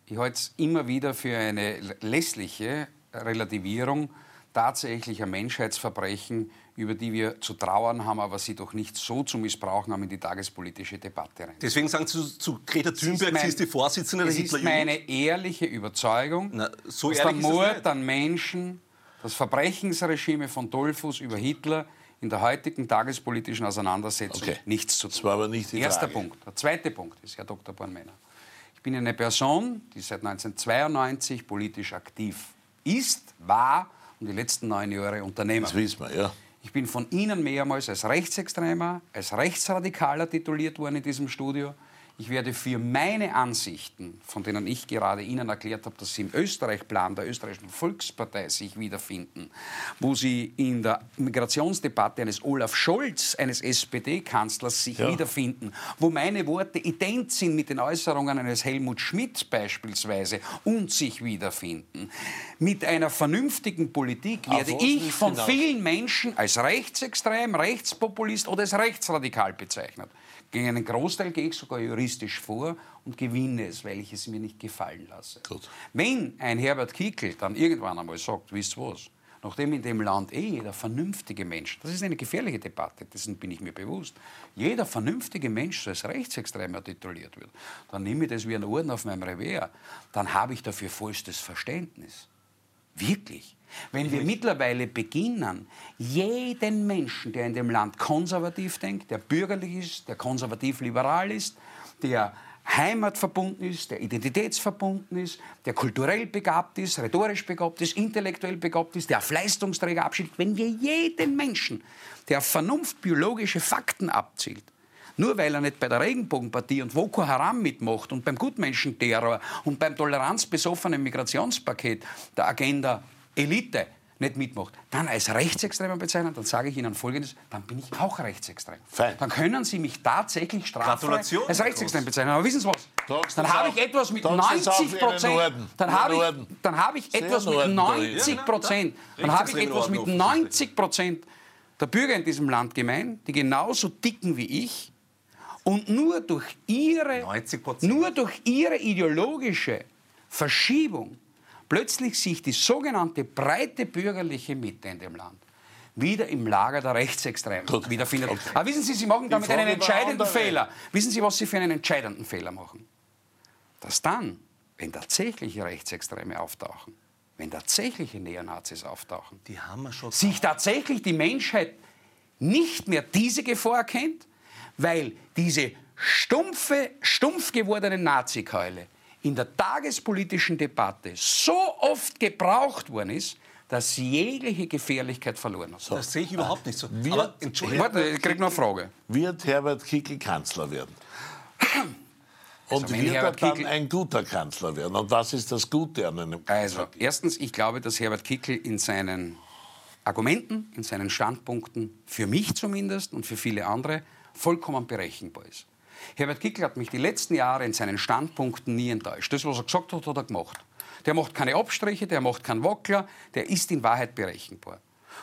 Ich halte es immer wieder für eine lässliche Relativierung tatsächlich ein Menschheitsverbrechen, über die wir zu trauern haben, aber sie doch nicht so zu missbrauchen haben in die tagespolitische Debatte rein. Deswegen sagen Sie zu, zu Greta Thunberg, mein, sie ist die Vorsitzende der Hitlerjugend. Es ist meine ehrliche Überzeugung, Na, so dass der Mord an Menschen, das Verbrechensregime von Dollfuß über Hitler in der heutigen tagespolitischen Auseinandersetzung okay. nichts zu tun. Das war aber nicht die Erster Frage. Punkt. Der zweite Punkt ist, Herr Dr. Bornmänner, ich bin eine Person, die seit 1992 politisch aktiv ist, war und die letzten neun Jahre Unternehmer. Das wissen wir, ja. Ich bin von Ihnen mehrmals als Rechtsextremer, als Rechtsradikaler tituliert worden in diesem Studio. Ich werde für meine Ansichten, von denen ich gerade Ihnen erklärt habe, dass sie im Österreich-Plan der österreichischen Volkspartei sich wiederfinden, wo sie in der Migrationsdebatte eines Olaf Scholz, eines SPD-Kanzlers, sich ja. wiederfinden, wo meine Worte ident sind mit den Äußerungen eines Helmut Schmidt beispielsweise und sich wiederfinden. Mit einer vernünftigen Politik werde ich von hinaus? vielen Menschen als rechtsextrem, rechtspopulist oder als rechtsradikal bezeichnet. Gegen einen Großteil gehe ich sogar juristisch vor und gewinne es, weil ich es mir nicht gefallen lasse. Gut. Wenn ein Herbert Kickl dann irgendwann einmal sagt, wisst ihr was, nachdem in dem Land eh jeder vernünftige Mensch, das ist eine gefährliche Debatte, dessen bin ich mir bewusst, jeder vernünftige Mensch als Rechtsextremer tituliert wird, dann nehme ich das wie ein Orden auf meinem Revier, dann habe ich dafür vollstes Verständnis. Wirklich. Wenn wir mittlerweile beginnen, jeden Menschen, der in dem Land konservativ denkt, der bürgerlich ist, der konservativ-liberal ist, der heimatverbunden ist, der identitätsverbunden ist, der kulturell begabt ist, rhetorisch begabt ist, intellektuell begabt ist, der auf Leistungsträger abschiebt, wenn wir jeden Menschen, der auf Vernunft biologische Fakten abzielt, nur weil er nicht bei der Regenbogenpartie und Boko Haram mitmacht und beim Gutmenschenterror und beim toleranzbesoffenen Migrationspaket der Agenda Elite nicht mitmacht, dann als Rechtsextremer bezeichnen, dann sage ich Ihnen Folgendes, dann bin ich auch rechtsextrem. Fein. Dann können Sie mich tatsächlich straffrei als rechtsextrem bezeichnen. Aber wissen Sie was? Dann habe ich etwas mit 90 Prozent. Dann habe ich, dann habe ich etwas mit 90 Prozent. Dann habe ich etwas mit 90 Prozent der Bürger in diesem Land gemein, die genauso dicken wie ich und nur durch ihre, nur durch ihre ideologische Verschiebung plötzlich sich die sogenannte breite bürgerliche Mitte in dem Land wieder im Lager der Rechtsextremen Gut. wiederfindet. Okay. Aber wissen Sie, Sie machen damit einen entscheidenden Fehler. Wissen Sie, was Sie für einen entscheidenden Fehler machen? Dass dann, wenn tatsächliche Rechtsextreme auftauchen, wenn tatsächliche Neonazis auftauchen, sich tatsächlich die Menschheit nicht mehr diese Gefahr erkennt, weil diese stumpfe, stumpf gewordene Nazikeule in der tagespolitischen Debatte so oft gebraucht worden ist, dass jegliche Gefährlichkeit verloren hat. So. Das sehe ich überhaupt nicht so. Wird, Aber, Entschuldigung. Warte, ich kriege noch eine Frage. Wird Herbert Kickl Kanzler werden? Und also wird Herbert er dann ein guter Kanzler werden? Und was ist das Gute an einem Kanzler? Also, erstens, ich glaube, dass Herbert Kickl in seinen Argumenten, in seinen Standpunkten, für mich zumindest und für viele andere, vollkommen berechenbar ist. Herbert Kickl hat mich die letzten Jahre in seinen Standpunkten nie enttäuscht. Das, was er gesagt hat, hat er gemacht. Der macht keine Abstriche, der macht keinen Wackler, der ist in Wahrheit berechenbar.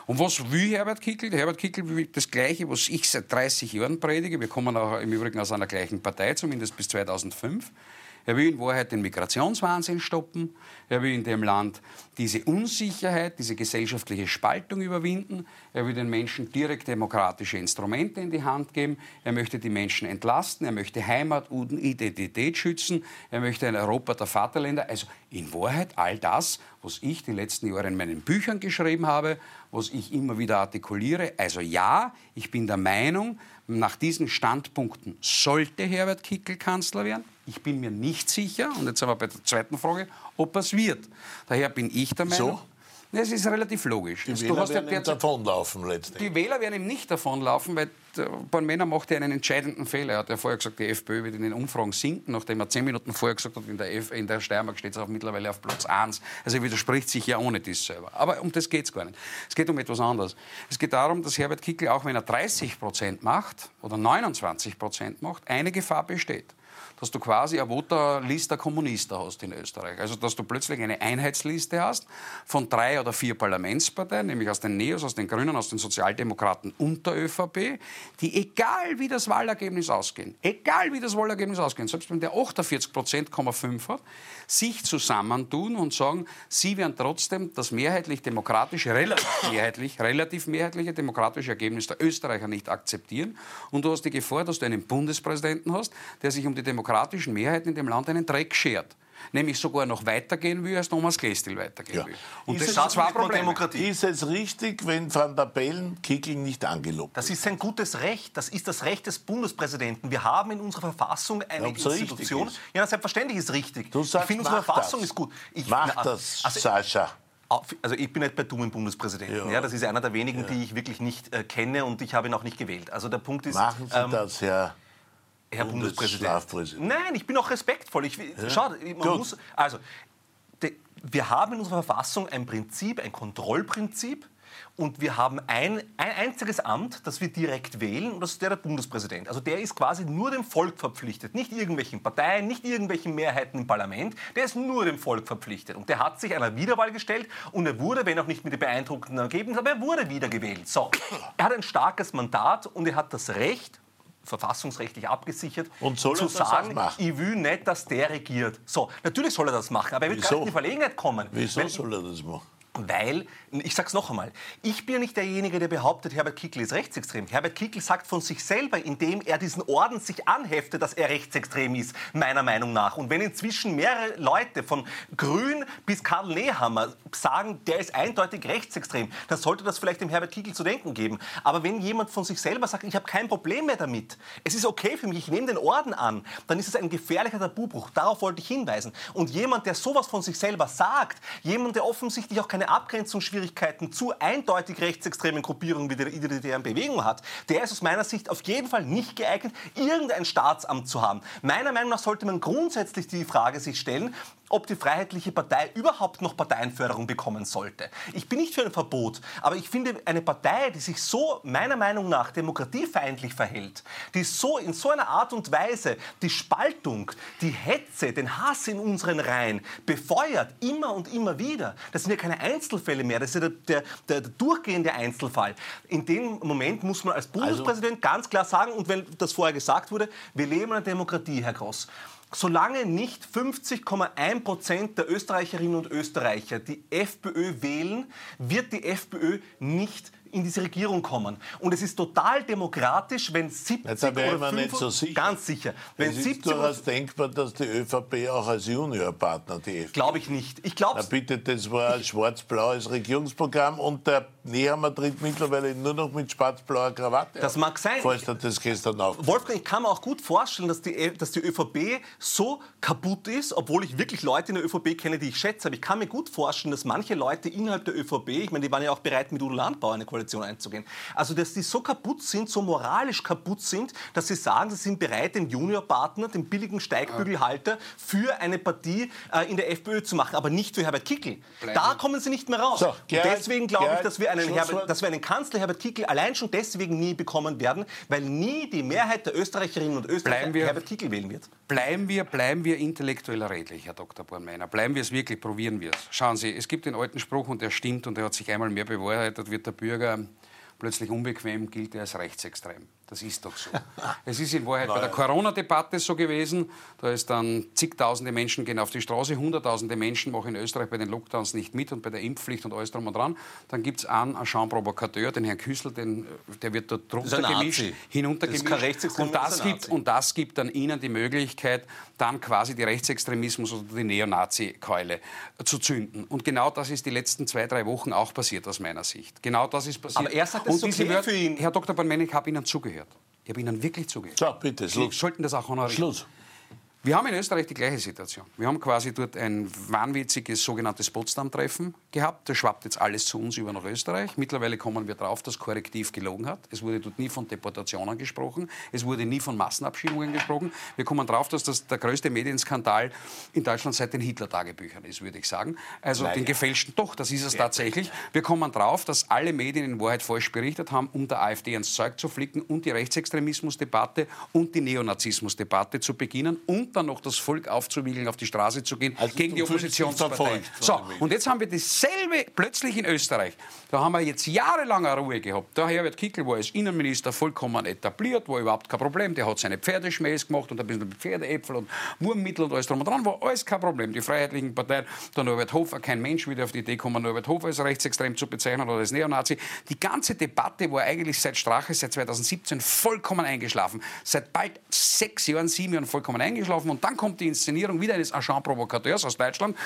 Und was will Herbert Kickl? Herbert Kickl will das Gleiche, was ich seit 30 Jahren predige. Wir kommen auch im Übrigen aus einer gleichen Partei, zumindest bis 2005. Er will in Wahrheit den Migrationswahnsinn stoppen. Er will in dem Land diese Unsicherheit, diese gesellschaftliche Spaltung überwinden. Er will den Menschen direkt demokratische Instrumente in die Hand geben. Er möchte die Menschen entlasten. Er möchte Heimat und Identität schützen. Er möchte ein Europa der Vaterländer. Also in Wahrheit all das, was ich die letzten Jahre in meinen Büchern geschrieben habe, was ich immer wieder artikuliere. Also ja, ich bin der Meinung, nach diesen Standpunkten sollte Herbert Kickl Kanzler werden. Ich bin mir nicht sicher, und jetzt sind wir bei der zweiten Frage, ob es wird. Daher bin ich der Meinung. So? Es ist relativ logisch. Die also, Wähler werden ja davonlaufen letztendlich. Die Wähler werden ihm nicht davonlaufen, weil Born-Männer macht ja einen entscheidenden Fehler. Er hat ja vorher gesagt, die FPÖ wird in den Umfragen sinken, nachdem er zehn Minuten vorher gesagt hat, in der, F in der Steiermark steht es auch mittlerweile auf Platz 1. Also er widerspricht sich ja ohne dies selber. Aber um das geht es gar nicht. Es geht um etwas anderes. Es geht darum, dass Herbert Kickl, auch wenn er 30 Prozent macht oder 29 Prozent macht, eine Gefahr besteht. Dass du quasi eine Voterliste Kommunisten hast in Österreich. Also dass du plötzlich eine Einheitsliste hast von drei oder vier Parlamentsparteien, nämlich aus den Neos, aus den Grünen, aus den Sozialdemokraten und der ÖVP, die egal wie das Wahlergebnis ausgehen, egal wie das Wahlergebnis ausgehen, selbst wenn der 48 Prozent, hat, sich zusammentun und sagen, sie werden trotzdem das mehrheitlich demokratische, relativ mehrheitlich, relativ mehrheitliche demokratische Ergebnis der Österreicher nicht akzeptieren. Und du hast die Gefahr, dass du einen Bundespräsidenten hast, der sich um die demokratischen Mehrheiten in dem Land einen Dreck schert nämlich sogar noch weitergehen will, als Thomas Klestil weitergehen ja. will. Und ist das sind zwei Probleme. Demokratie. Ist es richtig, wenn Van der Bellen Kickel nicht angelobt Das ist sein gutes Recht. Das ist das Recht des Bundespräsidenten. Wir haben in unserer Verfassung eine Institution. Ja, selbstverständlich ist richtig. Du sagst, ich finde, unsere Verfassung das. ist gut. Ich, mach na, das, also, Sascha. Also ich bin nicht bei dummen Bundespräsidenten. Ja. ja. das ist einer der wenigen, ja. die ich wirklich nicht äh, kenne und ich habe ihn auch nicht gewählt. Also der Punkt ist. Machen Sie ähm, das, Herr. Herr Bundespräsident. Nein, ich bin auch respektvoll. Ich, ja. Schau, man muss, also, de, wir haben in unserer Verfassung ein Prinzip, ein Kontrollprinzip, und wir haben ein, ein einziges Amt, das wir direkt wählen, und das ist der, der Bundespräsident. Also der ist quasi nur dem Volk verpflichtet, nicht irgendwelchen Parteien, nicht irgendwelchen Mehrheiten im Parlament. Der ist nur dem Volk verpflichtet. Und der hat sich einer Wiederwahl gestellt und er wurde, wenn auch nicht mit dem beeindruckenden Ergebnis, aber er wurde wiedergewählt. So, er hat ein starkes Mandat und er hat das Recht, verfassungsrechtlich abgesichert, und soll zu sagen, ich will nicht, dass der regiert. So, natürlich soll er das machen, aber er wird gar nicht in die Verlegenheit kommen. Wieso Wenn, soll er das machen? Weil, ich sage es noch einmal, ich bin nicht derjenige, der behauptet, Herbert Kickl ist rechtsextrem. Herbert Kickl sagt von sich selber, indem er diesen Orden sich anheftet, dass er rechtsextrem ist, meiner Meinung nach. Und wenn inzwischen mehrere Leute von Grün bis Karl Nehammer sagen, der ist eindeutig rechtsextrem, dann sollte das vielleicht dem Herbert Kickl zu denken geben. Aber wenn jemand von sich selber sagt, ich habe kein Problem mehr damit, es ist okay für mich, ich nehme den Orden an, dann ist es ein gefährlicher Tabubruch. Darauf wollte ich hinweisen. Und jemand, der sowas von sich selber sagt, jemand, der offensichtlich auch keine keine Abgrenzungsschwierigkeiten zu eindeutig rechtsextremen Gruppierungen wie der Identitären Bewegung hat, der ist aus meiner Sicht auf jeden Fall nicht geeignet, irgendein Staatsamt zu haben. Meiner Meinung nach sollte man grundsätzlich die Frage sich stellen, ob die Freiheitliche Partei überhaupt noch Parteienförderung bekommen sollte. Ich bin nicht für ein Verbot, aber ich finde eine Partei, die sich so meiner Meinung nach demokratiefeindlich verhält, die so in so einer Art und Weise die Spaltung, die Hetze, den Hass in unseren Reihen befeuert, immer und immer wieder, das sind ja keine Einzelfälle mehr, das ist ja der, der, der, durchgehende Einzelfall. In dem Moment muss man als Bundespräsident also, ganz klar sagen, und wenn das vorher gesagt wurde, wir leben in einer Demokratie, Herr Gross solange nicht 50,1 Prozent der Österreicherinnen und Österreicher die FPÖ wählen, wird die FPÖ nicht in diese Regierung kommen. Und es ist total demokratisch, wenn 70 Jetzt oder 5, nicht so sicher. Ganz sicher. Wenn es ist durchaus denkbar, dass die ÖVP auch als Juniorpartner die FPÖ... Glaube ich nicht. Ich glaube... bitte, das war ein schwarz-blaues Regierungsprogramm und der Nehammer tritt mittlerweile nur noch mit schwarz-blauer Krawatte Das mag sein. Falls du das gestern auf. Wolfgang, ich kann mir auch gut vorstellen, dass die, dass die ÖVP so kaputt ist, obwohl ich wirklich Leute in der ÖVP kenne, die ich schätze. Aber ich kann mir gut vorstellen, dass manche Leute innerhalb der ÖVP, ich meine, die waren ja auch bereit, mit Udo Landbauer eine Koalition einzugehen. Also, dass die so kaputt sind, so moralisch kaputt sind, dass sie sagen, sie sind bereit, den Juniorpartner, den billigen Steigbügelhalter für eine Partie äh, in der FPÖ zu machen, aber nicht für Herbert Kickl. Da kommen sie nicht mehr raus. So, Gerhard, deswegen glaube ich, dass wir einen, Herbert, dass wir einen Kanzler Herbert Kickl allein schon deswegen nie bekommen werden, weil nie die Mehrheit der Österreicherinnen und Österreicher wir, Herbert Kickl wählen wird. Bleiben wir, bleiben wir intellektuell redlich, Herr Dr. Bornmeiner. Bleiben wir es wirklich, probieren wir es. Schauen Sie, es gibt den alten Spruch und der stimmt und der hat sich einmal mehr bewahrheitet, wird der Bürger plötzlich unbequem, gilt er als rechtsextrem. Das ist doch so. es ist in Wahrheit bei der Corona-Debatte so gewesen. Da ist dann zigtausende Menschen gehen auf die Straße, hunderttausende Menschen machen in Österreich bei den Lockdowns nicht mit und bei der Impfpflicht und alles drum und dran. Dann gibt es einen, einen Jean Provocateur, den Herrn Küssel, den, der wird dort drunter gemischt, hinuntergemischt. Das und, das gibt, und das gibt dann Ihnen die Möglichkeit, dann quasi die Rechtsextremismus oder die Neonazi-Keule zu zünden. Und genau das ist die letzten zwei, drei Wochen auch passiert aus meiner Sicht. Genau das ist passiert. Aber er sagt, das ist okay Wörter, für ihn. Herr Dr. Banmenik, ich habe Ihnen zugehört. Ich habe Ihnen wirklich zugehört. So, bitte, Schluss. Sie sollten das auch honorieren. Schluss. Wir haben in Österreich die gleiche Situation. Wir haben quasi dort ein wahnwitziges sogenanntes Potsdam-Treffen gehabt. Das schwappt jetzt alles zu uns über nach Österreich. Mittlerweile kommen wir drauf, dass Korrektiv gelogen hat. Es wurde dort nie von Deportationen gesprochen. Es wurde nie von Massenabschiebungen gesprochen. Wir kommen drauf, dass das der größte Medienskandal in Deutschland seit den Hitler-Tagebüchern ist, würde ich sagen. Also Leider. den gefälschten, doch, das ist es ja. tatsächlich. Wir kommen drauf, dass alle Medien in Wahrheit falsch berichtet haben, um der AfD ins Zeug zu flicken und die Rechtsextremismusdebatte und die Neonazismusdebatte zu beginnen und dann noch das Volk aufzuwiegeln, auf die Straße zu gehen also gegen die Oppositionsparteien. So, und jetzt haben wir dasselbe plötzlich in Österreich. Da haben wir jetzt jahrelang Ruhe gehabt. Der Herbert Kickl war als Innenminister vollkommen etabliert, war überhaupt kein Problem. Der hat seine Pferdeschmähs gemacht und ein bisschen Pferdeäpfel und Wurmmittel und alles drum und dran, war alles kein Problem. Die Freiheitlichen Parteien, der Norbert Hofer, kein Mensch würde auf die Idee kommen, Norbert Hofer als rechtsextrem zu bezeichnen oder als Neonazi. Die ganze Debatte war eigentlich seit Strache, seit 2017 vollkommen eingeschlafen. Seit bald sechs Jahren, sieben Jahren vollkommen eingeschlafen und dann kommt die Inszenierung wieder eines Agent Provocateurs aus Deutschland.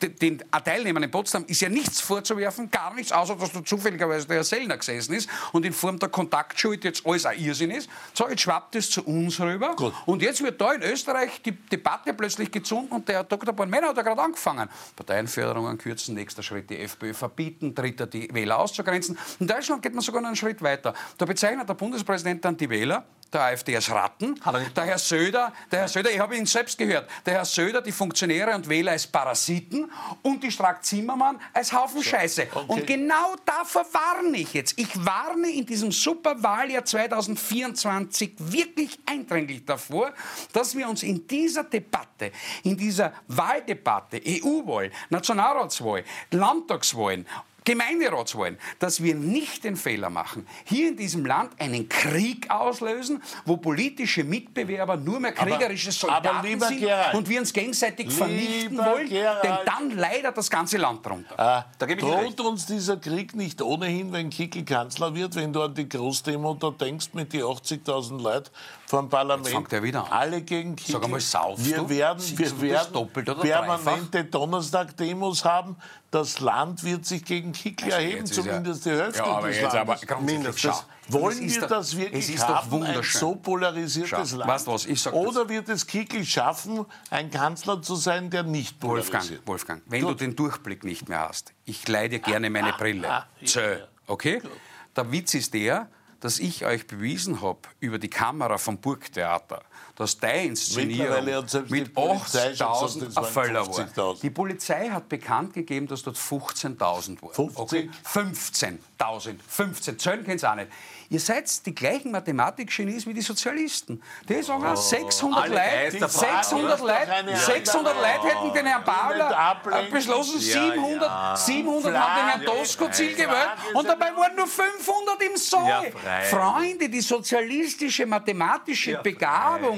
Den Teilnehmern in Potsdam ist ja nichts vorzuwerfen, gar nichts, außer dass da zufälligerweise der Herr Sellner gesessen ist und in Form der Kontaktschuld jetzt alles ein Irrsinn ist. So, jetzt schwappt es zu uns rüber. Gut. Und jetzt wird da in Österreich die Debatte plötzlich gezogen und der Herr Dr. Bornmänner hat ja gerade angefangen. Parteienförderungen kürzen, nächster Schritt die FPÖ verbieten, dritter die Wähler auszugrenzen. In Deutschland geht man sogar einen Schritt weiter. Da bezeichnet der Bundespräsident dann die Wähler der AfD als Ratten. Der Herr Söder, der Herr Söder, ich habe ihn selbst gehört, der Herr Söder die Funktionäre und Wähler als Parasiten und die Strack-Zimmermann als Haufen Scheiße. Okay. Und genau davor warne ich jetzt. Ich warne in diesem Superwahljahr 2024 wirklich eindringlich davor, dass wir uns in dieser Debatte, in dieser Wahldebatte, EU-Wahl, Nationalratswahl, Landtagswahlen Gemeinderatswahlen, dass wir nicht den Fehler machen, hier in diesem Land einen Krieg auslösen, wo politische Mitbewerber nur mehr kriegerische Soldaten aber sind Gerald, und wir uns gegenseitig vernichten wollen, Gerald, denn dann leidet das ganze Land darunter. Äh, droht uns dieser Krieg nicht ohnehin, wenn Kickel Kanzler wird, wenn du an die Großdemo da denkst mit die 80.000 Leuten vom Parlament. Jetzt fängt wieder an. Alle gegen Kickel. Sag einmal, saufst wir werden, wir werden permanente Donnerstag-Demos haben. Das Land wird sich gegen Kickel also erheben, zumindest ja, die Hälfte ja, des Landes. Aber mindestens. Wollen wir das, wirklich haben, ein so polarisiertes Schau, Land? Weißt was, ich sag Oder wird es Kickel schaffen, ein Kanzler zu sein, der nicht polarisiert? Wolfgang, Wolfgang wenn Gut. du den Durchblick nicht mehr hast, ich leide gerne meine ah, Brille. Ah, ja. Okay? Gut. Der Witz ist der, dass ich euch bewiesen habe über die Kamera vom Burgtheater, dass deine Inszenierung mit 80.000 ein Fäller war. Die Polizei hat bekannt gegeben, dass dort 15.000 waren. 50? Okay? 15.000. 15. Zölln kennt auch nicht. Ihr seid die gleichen Mathematik-Genies wie die Sozialisten. Die sagen, oh, 600 Leute, 600 Leute, 600 Leute hätten den Herrn Babler beschlossen, 700, ja, 700 haben den Herrn Doskozil gewählt und dabei waren nur 500 im Saal. Freunde, die sozialistische mathematische Begabung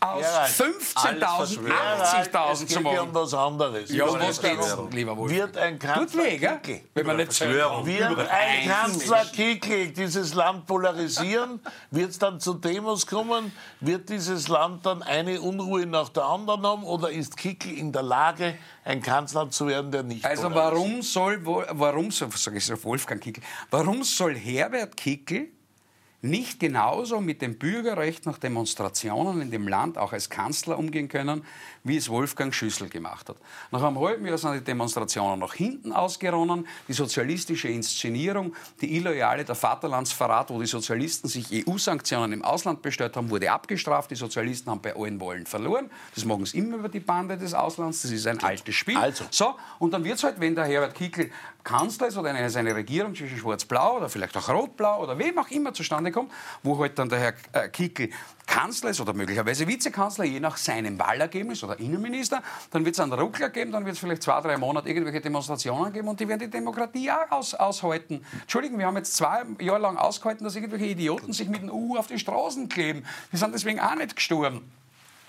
aus 15.000, 80.000 zu machen. um was anderes. Ja, um was geht's, lieber Wolf? Wird ein Kanzler Kickl, wenn man nicht Wird ein Kanzler Kickl dieses Land polarisieren? Wird es dann zu Demos kommen? Wird dieses Land dann eine Unruhe nach der anderen haben? Oder ist Kickl in der Lage, ein Kanzler zu werden, der nicht Also warum soll, warum soll, sag ich so, Wolfgang Kickl, warum soll Herbert Kickl nicht genauso mit dem Bürgerrecht nach Demonstrationen in dem Land auch als Kanzler umgehen können, wie es Wolfgang Schüssel gemacht hat. Nach einem halben Jahr sind die Demonstrationen nach hinten ausgeronnen. Die sozialistische Inszenierung, die Illoyale, der Vaterlandsverrat, wo die Sozialisten sich EU-Sanktionen im Ausland bestellt haben, wurde abgestraft. Die Sozialisten haben bei allen Wahlen verloren. Das machen sie immer über die Bande des Auslands. Das ist ein altes Spiel. Also. So, und dann wird es halt, wenn der Herbert Kickl Kanzler ist oder eine, seine Regierung zwischen Schwarz-Blau oder vielleicht auch Rot-Blau oder wem auch immer zustande kommt, wo halt dann der Herr äh, Kickl Kanzler ist oder möglicherweise Vizekanzler, je nach seinem Wahlergebnis oder Innenminister, dann wird es einen Ruckler geben, dann wird es vielleicht zwei, drei Monate irgendwelche Demonstrationen geben und die werden die Demokratie auch aus, aushalten. Entschuldigung, wir haben jetzt zwei Jahre lang ausgehalten, dass irgendwelche Idioten sich mit dem U auf die Straßen kleben. Wir sind deswegen auch nicht gestorben.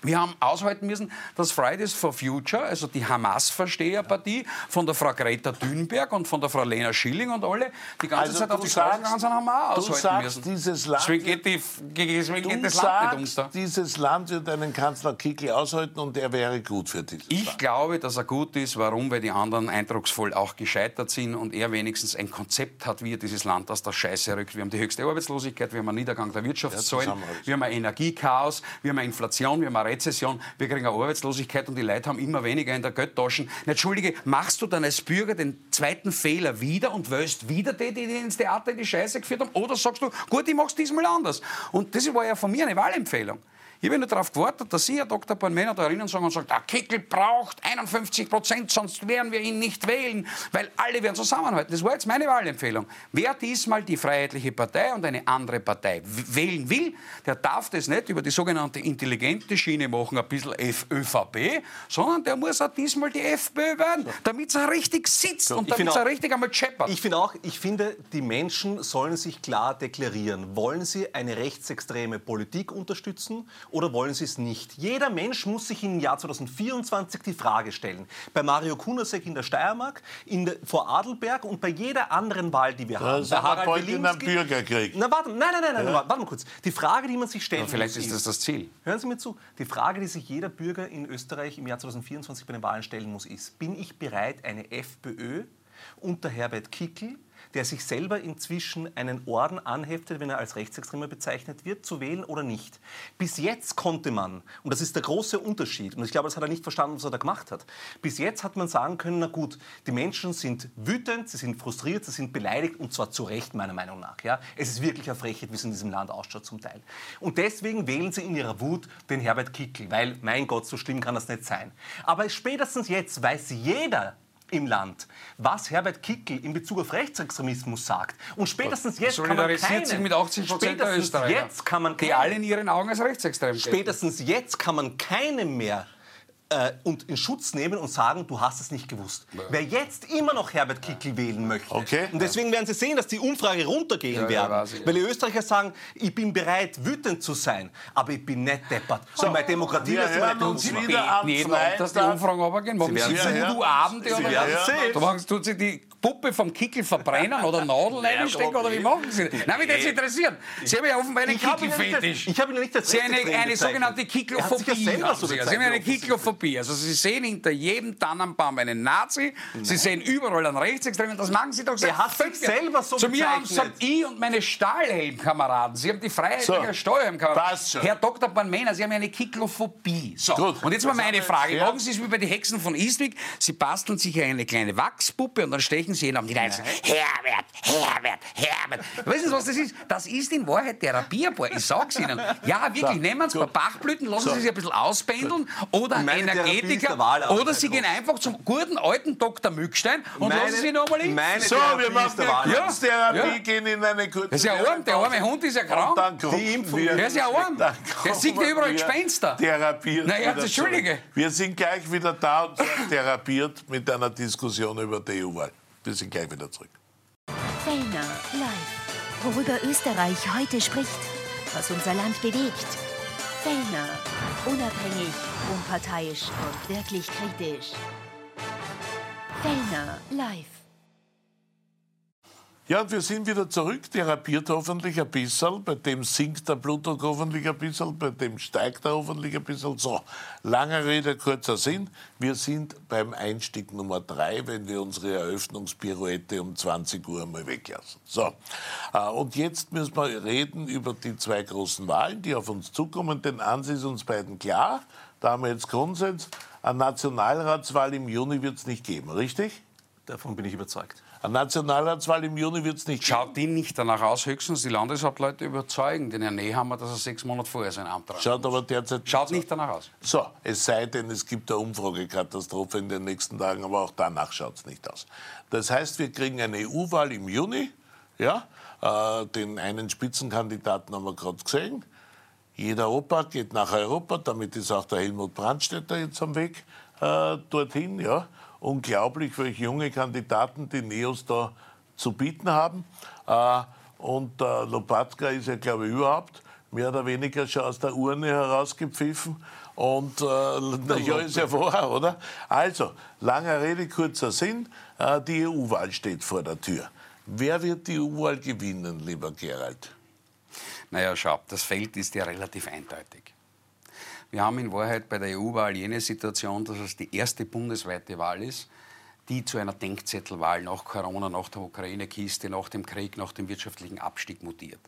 Wir haben aushalten müssen, dass Fridays for Future, also die Hamas-Versteherpartie von der Frau Greta Thunberg und von der Frau Lena Schilling und alle, die ganze also Zeit auf die Straße haben wir auch aushalten sagst, müssen. Dieses Land, deswegen geht, die, deswegen geht das Land nicht unter. dieses Land wird einen Kanzler Kickl aushalten und er wäre gut für dieses Ich Land. glaube, dass er gut ist. Warum? Weil die anderen eindrucksvoll auch gescheitert sind und er wenigstens ein Konzept hat, wie er dieses Land aus der Scheiße rückt. Wir haben die höchste Arbeitslosigkeit, wir haben einen Niedergang der Wirtschaftszahlen, ja, wir haben ein Energiechaos, wir haben eine Inflation, wir haben eine Rezession, wir kriegen eine Arbeitslosigkeit und die Leute haben immer weniger in der Geldtaschen. Entschuldige, machst du dann als Bürger den zweiten Fehler wieder und wählst wieder die, die ins Theater in die Scheiße geführt haben? Oder sagst du, gut, ich mach's diesmal anders? Und das war ja von mir eine Wahlempfehlung. Ich habe nur darauf gewartet, dass Sie, Herr Dr. Bornmänner, da erinnern sagen und sagen, der Kickel braucht 51 Prozent, sonst werden wir ihn nicht wählen, weil alle werden zusammenhalten. Das war jetzt meine Wahlempfehlung. Wer diesmal die Freiheitliche Partei und eine andere Partei wählen will, der darf das nicht über die sogenannte intelligente Schiene machen, ein bisschen ÖVP, sondern der muss auch diesmal die FPÖ werden, damit es richtig sitzt und damit es richtig einmal scheppert. Ich finde auch, ich finde, die Menschen sollen sich klar deklarieren. Wollen sie eine rechtsextreme Politik unterstützen oder wollen Sie es nicht? Jeder Mensch muss sich im Jahr 2024 die Frage stellen. Bei Mario Kunasek in der Steiermark, in der, vor Adelberg und bei jeder anderen Wahl, die wir haben. Das bei Harald bald in Bürgerkrieg. Na, warte, nein, nein, nein, nein, ja. warte mal kurz. Die Frage, die man sich stellt. vielleicht ist das das Ziel. Hören Sie mir zu. Die Frage, die sich jeder Bürger in Österreich im Jahr 2024 bei den Wahlen stellen muss, ist: Bin ich bereit, eine FPÖ unter Herbert Kickl der sich selber inzwischen einen Orden anheftet, wenn er als Rechtsextremer bezeichnet wird, zu wählen oder nicht. Bis jetzt konnte man, und das ist der große Unterschied, und ich glaube, das hat er nicht verstanden, was er da gemacht hat, bis jetzt hat man sagen können, na gut, die Menschen sind wütend, sie sind frustriert, sie sind beleidigt, und zwar zu Recht, meiner Meinung nach. Ja? Es ist wirklich eine Frechheit, wie es in diesem Land ausschaut zum Teil. Und deswegen wählen sie in ihrer Wut den Herbert Kickl, weil, mein Gott, so schlimm kann das nicht sein. Aber spätestens jetzt weiß jeder, im Land, was Herbert Kickl in Bezug auf Rechtsextremismus sagt. Und spätestens jetzt kann man keine, sich mit 80 Prozent der Österreicher, jetzt kann man keine, die alle in ihren Augen als rechtsextrem Spätestens jetzt kann man keinem mehr äh, und in Schutz nehmen und sagen, du hast es nicht gewusst. Ja. Wer jetzt immer noch Herbert Kickl wählen möchte, okay. und deswegen werden Sie sehen, dass die Umfrage runtergehen ja, werden, ja, weil die Österreicher sagen, ich bin bereit, wütend zu sein, aber ich bin nicht deppert. So, meine Demokratie wir ist meine uns wieder am jeden Abend, dass die Umfragen runtergehen. Machen Sie, Sie Voodoo-Abende oder was? Tut Sie die Puppe vom Kickel verbrennen oder Nadeln einstecken oder wie machen Sie das? Nein, mich das interessieren. Sie haben ja offenbar einen Kickelfetisch. Ich habe Ihnen nicht das Sie haben eine, eine sogenannte Kicklophobie. Sie haben eine Kicklophobie. Also Sie sehen hinter jedem Tannenbaum einen Nazi, Sie sehen überall einen Rechtsextremen. Das machen Sie doch seit Er hat sich selber so Zu mir haben gesagt, ich und meine Stahlhelmkameraden, Sie haben die freiheitliche so, Steuerhelmkameraden. Herr Dr. Banmena, Sie haben eine Kicklophobie. So, Gut, und jetzt mal meine Frage. Machen Sie es wie bei den Hexen von Eastwick. Sie basteln sich eine kleine Wachspuppe und dann stechen Sie ihn um die Leute. Herbert, Herbert, Herbert. Wissen Sie, was das ist? Das ist in Wahrheit therapierbar. Ich sag's Ihnen. Ja, wirklich, so, nehmen Sie ein paar Bachblüten, lassen so. Sie sich ein bisschen auspendeln oder Energetiker. Oder Sie gehen einfach zum guten alten Dr. Mückstein und meine, lassen Sie nochmal in. So, wir machen die Kunsttherapie, ja. gehen in eine kurze Das ist ja arm, der arme Hund ist ja krank. Die Impfung. Der ist ja arm. Der sieht ja überall Gespenster. Therapiert. Naja, Entschuldige. Wir sind gleich wieder da und therapiert mit einer Diskussion über die EU-Wahl. Wir sind gleich wieder zurück. Fellner live. Worüber Österreich heute spricht, was unser Land bewegt. Fellner. Unabhängig, unparteiisch und wirklich kritisch. Fellner live. Ja, und wir sind wieder zurück, therapiert hoffentlich ein bisschen, bei dem sinkt der Blutdruck hoffentlich ein bisschen, bei dem steigt er hoffentlich ein bisschen. So, langer Rede, kurzer Sinn. Wir sind beim Einstieg Nummer drei, wenn wir unsere Eröffnungspirouette um 20 Uhr mal weglassen. So, äh, und jetzt müssen wir reden über die zwei großen Wahlen, die auf uns zukommen, denn eins ist uns beiden klar, da haben wir jetzt Grundsatz, eine Nationalratswahl im Juni wird es nicht geben, richtig? Davon bin ich überzeugt. Eine Nationalratswahl im Juni wird es nicht Schaut die nicht danach aus, höchstens die Landeshauptleute überzeugen den Herrn Nehammer, dass er sechs Monate vorher sein Amt Schaut aber derzeit Schaut nicht danach aus. So, es sei denn, es gibt eine Umfragekatastrophe in den nächsten Tagen, aber auch danach schaut es nicht aus. Das heißt, wir kriegen eine EU-Wahl im Juni. Ja, äh, den einen Spitzenkandidaten haben wir gerade gesehen. Jeder Opa geht nach Europa, damit ist auch der Helmut Brandstätter jetzt am Weg äh, dorthin. Ja unglaublich, welche junge Kandidaten die Neos da zu bieten haben. Äh, und äh, Lopatka ist ja, glaube ich, überhaupt mehr oder weniger schon aus der Urne herausgepfiffen. Und äh, ja, ist ja vorher, oder? Also, langer Rede, kurzer Sinn. Äh, die EU-Wahl steht vor der Tür. Wer wird die EU-Wahl gewinnen, lieber Gerald? Naja, schau, das Feld ist ja relativ eindeutig. Wir haben in Wahrheit bei der EU-Wahl jene Situation, dass es die erste bundesweite Wahl ist, die zu einer Denkzettelwahl nach Corona, nach der Ukraine-Kiste, nach dem Krieg, nach dem wirtschaftlichen Abstieg mutiert.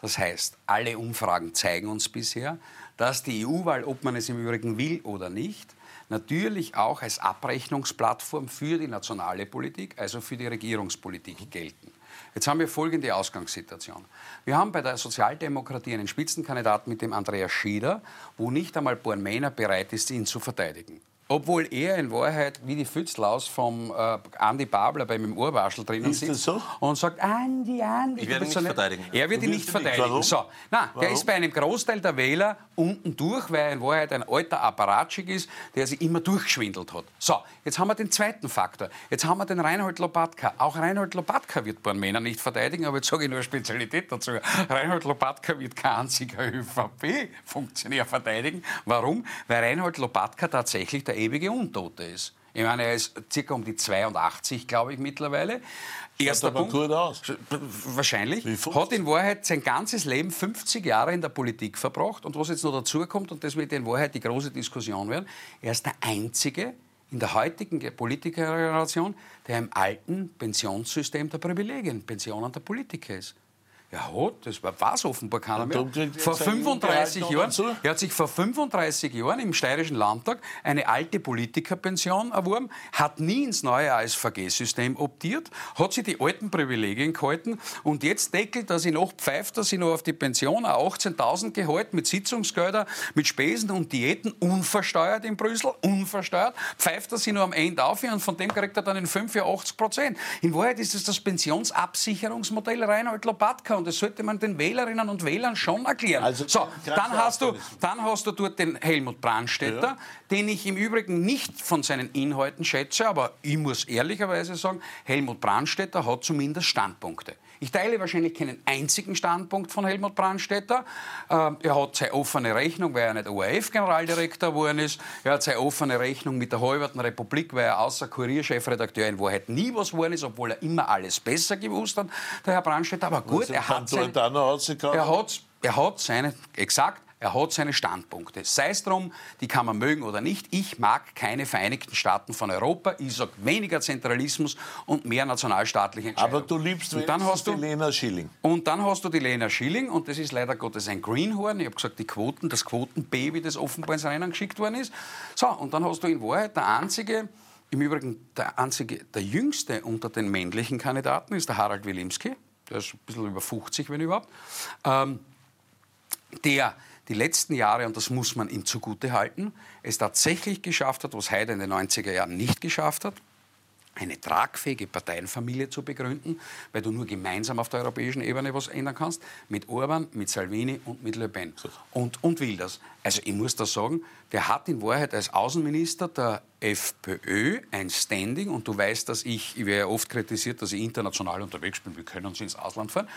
Das heißt, alle Umfragen zeigen uns bisher, dass die EU-Wahl, ob man es im Übrigen will oder nicht, natürlich auch als Abrechnungsplattform für die nationale Politik, also für die Regierungspolitik gelten. Jetzt haben wir folgende Ausgangssituation. Wir haben bei der Sozialdemokratie einen Spitzenkandidaten mit dem Andreas Schieder, wo nicht einmal Born Männer bereit ist, ihn zu verteidigen. Obwohl er in Wahrheit wie die Fützlaus vom äh, Andi Babler bei meinem Urwaschel drinnen Ist das sitzt so? und sagt, Andi, Andi. Ich werde ihn nicht nett." verteidigen. Er wird ihn nicht verteidigen. Warum? So, na, der ist bei einem Großteil der Wähler unten durch, weil er in Wahrheit ein alter Apparatschik ist, der sich immer durchgeschwindelt hat. So, jetzt haben wir den zweiten Faktor. Jetzt haben wir den Reinhold Lopatka. Auch Reinhold Lopatka wird Born Männer nicht verteidigen, aber jetzt sage ich nur eine Spezialität dazu. Reinhold Lopatka wird kein einziger ÖVP-Funktionär verteidigen. Warum? Weil Reinhold Lopatka tatsächlich der ewige Untote ist. Ich meine, er ist circa um die 82, glaube ich, mittlerweile. Erster Punkt. gut aus. Wahrscheinlich. Wie 50? Hat in Wahrheit sein ganzes Leben 50 Jahre in der Politik verbracht. Und was jetzt noch dazu kommt, und das wird in Wahrheit die große Diskussion werden, er ist der Einzige in der heutigen Politikergeneration, der im alten Pensionssystem der Privilegien, Pensionen der Politiker ist. Hat, das war was offenbar keiner mehr, vor jetzt sein 35 Gehalt noch Jahren, er hat sich vor 35 Jahren im Steirischen Landtag eine alte Politikerpension erworben, hat nie ins neue ASVG-System optiert, hat sich die alten Privilegien gehalten und jetzt deckelt er sich noch, pfeift er sich noch auf die Pension, auch 18.000 gehalten mit Sitzungsgeldern, mit Spesen und Diäten, unversteuert in Brüssel, unversteuert, pfeift er sich nur am Ende auf und von dem kriegt er dann in fünf Jahren 80 Prozent. In Wahrheit ist es das Pensionsabsicherungsmodell Reinhold Lopatka und das sollte man den Wählerinnen und Wählern schon erklären. Also, so, ganz dann hast, du, dann hast du dort den Helmut Brandstätter, den ich im Übrigen nicht von seinen Inhalten schätze, aber ich muss ehrlicherweise sagen, Helmut Brandstätter hat zumindest Standpunkte. Ich teile wahrscheinlich keinen einzigen Standpunkt von Helmut Brandstätter. Ähm, er hat seine offene Rechnung, weil er nicht ORF-Generaldirektor geworden ist. Er hat seine offene Rechnung mit der halberten Republik, weil er außer Kurierchefredakteur in Wahrheit nie was geworden ist, obwohl er immer alles besser gewusst hat, der Herr Brandstätter. Aber gut, er hat, seine, er hat, er hat seine, exakt, er hat seine Standpunkte. Sei es drum, die kann man mögen oder nicht. Ich mag keine Vereinigten Staaten von Europa. Ich sage weniger Zentralismus und mehr nationalstaatliche Entscheidungen. Aber du liebst und dann hast du die Lena Schilling. und dann hast du die Lena Schilling und das ist leider Gottes ein Greenhorn. Ich habe gesagt, die Quoten, das Quotenbaby, das offenbar ins Rennen geschickt worden ist. So, und dann hast du in Wahrheit der einzige, im Übrigen der einzige, der jüngste unter den männlichen Kandidaten ist der Harald Wilimski. Der ist ein bisschen über 50, wenn überhaupt. Ähm, der die letzten Jahre, und das muss man ihm zugute halten, es tatsächlich geschafft hat, was Heide in den 90er Jahren nicht geschafft hat, eine tragfähige Parteienfamilie zu begründen, weil du nur gemeinsam auf der europäischen Ebene was ändern kannst, mit Orban, mit Salvini und mit Le Pen. Und, und will das. Also ich muss da sagen, der hat in Wahrheit als Außenminister der FPÖ ein Standing und du weißt, dass ich, ich werde ja oft kritisiert, dass ich international unterwegs bin, wir können uns ins Ausland fahren,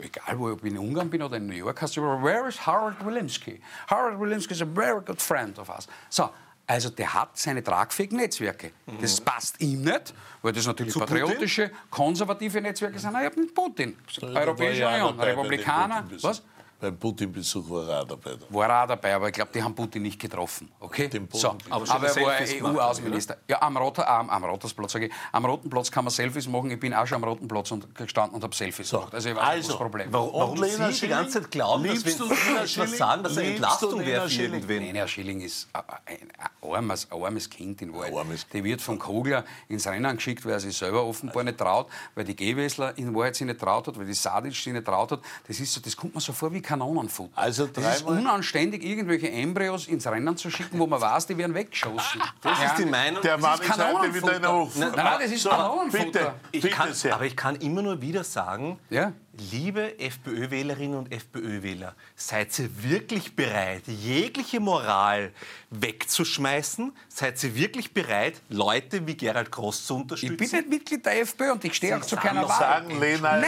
egal wo ich in Ungarn bin oder in New York, hast du immer, where is Harold Wilimski? Harold Wilimski is a very good friend of us. So, also der hat seine tragfähigen Netzwerke. Das passt ihm nicht, weil das natürlich Zu Putin? patriotische, konservative Netzwerke sind. Ich habe mit Putin. Europäische Union, Republikaner. Was? Beim Putin-Besuch war er auch dabei. War er auch dabei, aber ich glaube, die haben Putin nicht getroffen. Okay? So. Aber Aber, er war EU-Außenminister. Ja, am, Rot, am, am Rotersplatz, sage ich. Am Roten Platz kann man Selfies machen. Ich bin auch schon am Roten Platz und gestanden und habe Selfies gemacht. Also ich weiß Also, was das Problem. Warum, warum Und Lena Sie die Schilling? ganze Zeit glauben, dass Sie etwas Schilling? sagen, dass eine Liebst Entlastung wäre für Schilling? irgendwen? Lena Schilling ist ein, ein, armes, ein armes Kind in Wahrheit. Armes Die wird von Kogler ins Rennen geschickt, weil er sich selber offenbar nicht traut, weil die Gewessler in Wahrheit sich nicht traut hat, weil die Sadic sich nicht traut hat. Das, ist so, das kommt mir so vor wie Kanonenfutter. Also das ist unanständig, irgendwelche Embryos ins Rennen zu schicken, wo man weiß, die werden weggeschossen. Das Ja. ist die Meinung. Der Mann ist heute wieder in der. Hof. Nein, nein, das ist Kanonenfutter. Bitte, Ich bitte kann, sehr. aber ich kann immer nur wieder sagen, Ja. Liebe FPÖ-Wählerinnen und FPÖ-Wähler, seid ihr wirklich bereit, jegliche Moral wegzuschmeißen? Seid ihr wirklich bereit, Leute wie Gerald Gross zu Ich unterstützen? bin nicht Mitglied der FPÖ und ich stehe auch zu keiner Wahl. sagen, Lena Nein,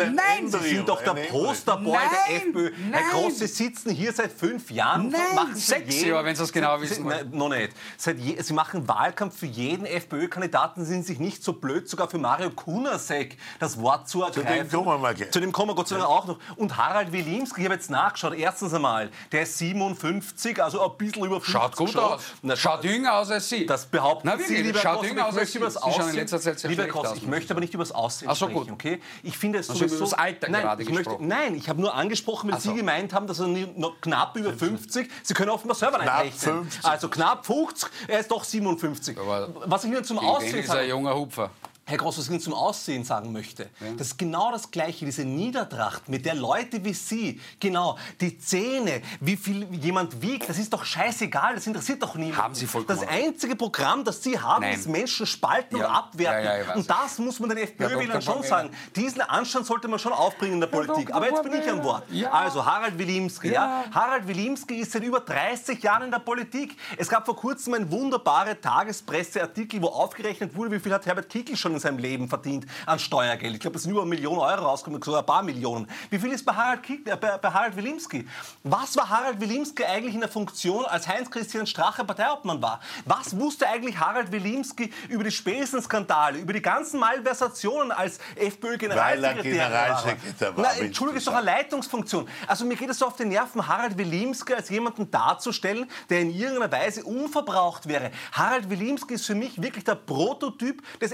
ein nein, Sie sind doch der. Posterboy der FPÖ. Herr nein. Groß, Sie sitzen hier seit fünf Jahren. und Nein, machen für sechs Jahre, wenn Sie es genau wissen wollen. noch nicht. Je, Sie machen Wahlkampf für jeden FPÖ-Kandidaten, sind sich nicht so blöd, sogar für Mario Kunasek das Wort zu ergreifen kommen wir gleich. Zu dem kommen wir Gott sei Dank auch noch. Und Harald Wilimski, ich habe jetzt nachgeschaut, erstens einmal, der ist 57, also ein bisschen über 50 Schaut gut schon. aus. Na, schaut jünger aus als Sie. Das behaupten Na, Sie, lieber schaut Kost, jünger aus als Sie. über das Sie schauen in Aussehen, letzter Zeit sehr lieber Kost, aus, ich möchte aber nicht über das Aussehen Ach so, sprechen, gut. okay? Ich finde es Also über sowieso... das Alter nein, gerade ich möchte. Nein, ich habe nur angesprochen, weil Ach so. Sie gemeint haben, dass er noch knapp über 50, Sie können offenbar selber nicht rechnen. 50. Also knapp 50, er ist doch 57. Aber Was ich Ihnen zum Aussehen ist ein sage... junger Hupfer. Herr Gross, was ich Ihnen zum Aussehen sagen möchte, das ist genau das Gleiche, diese Niedertracht, mit der Leute wie Sie, genau, die Zähne, wie viel jemand wiegt, das ist doch scheißegal, das interessiert doch niemanden. Haben Sie vollkommen Das einzige Programm, das Sie haben, Nein. ist Menschen spalten Ja. und abwerten. Ja, ja, und das muss man den FPÖ-Wählern schon sagen. Diesen Anstand sollte man schon aufbringen in der Politik. Dr. Aber jetzt bin ich am Wort. ja. Also, Harald Wilimski, ja. Ja. Harald Wilimski ist seit über 30 Jahren in der Politik. Es gab vor kurzem ein wunderbarer Tagespresseartikel, wo aufgerechnet wurde, wie viel hat Herbert Kickl schon in seinem Leben verdient an Steuergeld. Ich glaube, es sind über eine Million Euro rausgekommen, sogar ein paar Millionen. Wie viel ist bei Harald, Kickl, äh, bei, bei Harald Wilimski? Was war Harald Wilimski eigentlich in der Funktion, als Heinz-Christian Strache Parteiobmann war? Was wusste eigentlich Harald Wilimski über die Spesen-Skandale, über die ganzen Malversationen als FPÖ-Generalsekretär? Er Generalsekretär war, Na, Entschuldige, du ist doch eine Leitungsfunktion. Also mir geht es so auf die Nerven, Harald Wilimski als jemanden darzustellen, der in irgendeiner Weise unverbraucht wäre. Harald Wilimski ist für mich wirklich der Prototyp des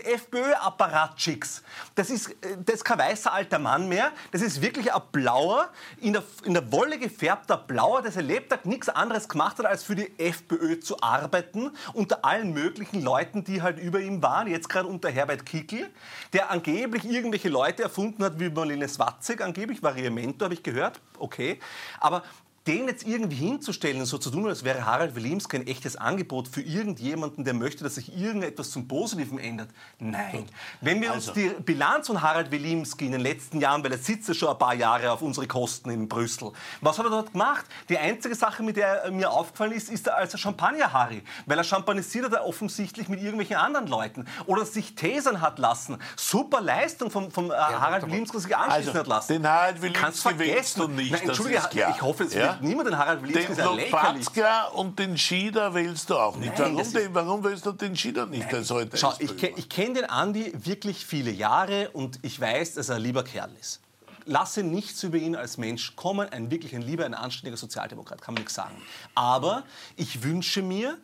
FPÖ-Apparatschicks. Das ist, äh, das ist kein weißer alter Mann mehr, das ist wirklich ein Blauer, in der, in der Wolle gefärbter Blauer, der sein Lebtag nichts anderes gemacht hat, als für die FPÖ zu arbeiten, unter allen möglichen Leuten, die halt über ihm waren, jetzt gerade unter Herbert Kickl, der angeblich irgendwelche Leute erfunden hat, wie Marlene Swatzek, angeblich war ihr Mentor, habe ich gehört, okay, aber den jetzt irgendwie hinzustellen und so zu tun, als wäre Harald Wilimski ein echtes Angebot für irgendjemanden, der möchte, dass sich irgendetwas zum Positiven ändert. Nein. Wenn wir Also. uns die Bilanz von Harald Wilimski in den letzten Jahren, weil er sitzt ja schon ein paar Jahre auf unsere Kosten in Brüssel, was hat er dort gemacht? Die einzige Sache, mit der er mir aufgefallen ist, ist er als Champagner-Harry, weil er champanisiert hat er offensichtlich mit irgendwelchen anderen Leuten oder sich tesern hat lassen. Super Leistung vom, vom äh, Harald aber- Wilimski, sich anschließen Also, hat lassen. den Harald Kannst Wilimski vergessen. du nicht, Nein, Entschuldige, ich hoffe, es Ja? Wird niemand den Harald Wilimski Den. Lopatzka und den Schieder wählst du auch nicht. Nein, warum, den, warum wählst du den Schieder nicht als heute? Schau, ich, ich kenne den Andi wirklich viele Jahre und ich weiß, dass er ein lieber Kerl ist. Lasse nichts über ihn als Mensch kommen, ein wirklich ein lieber, ein anständiger Sozialdemokrat, kann man nichts sagen. Aber ich wünsche mir,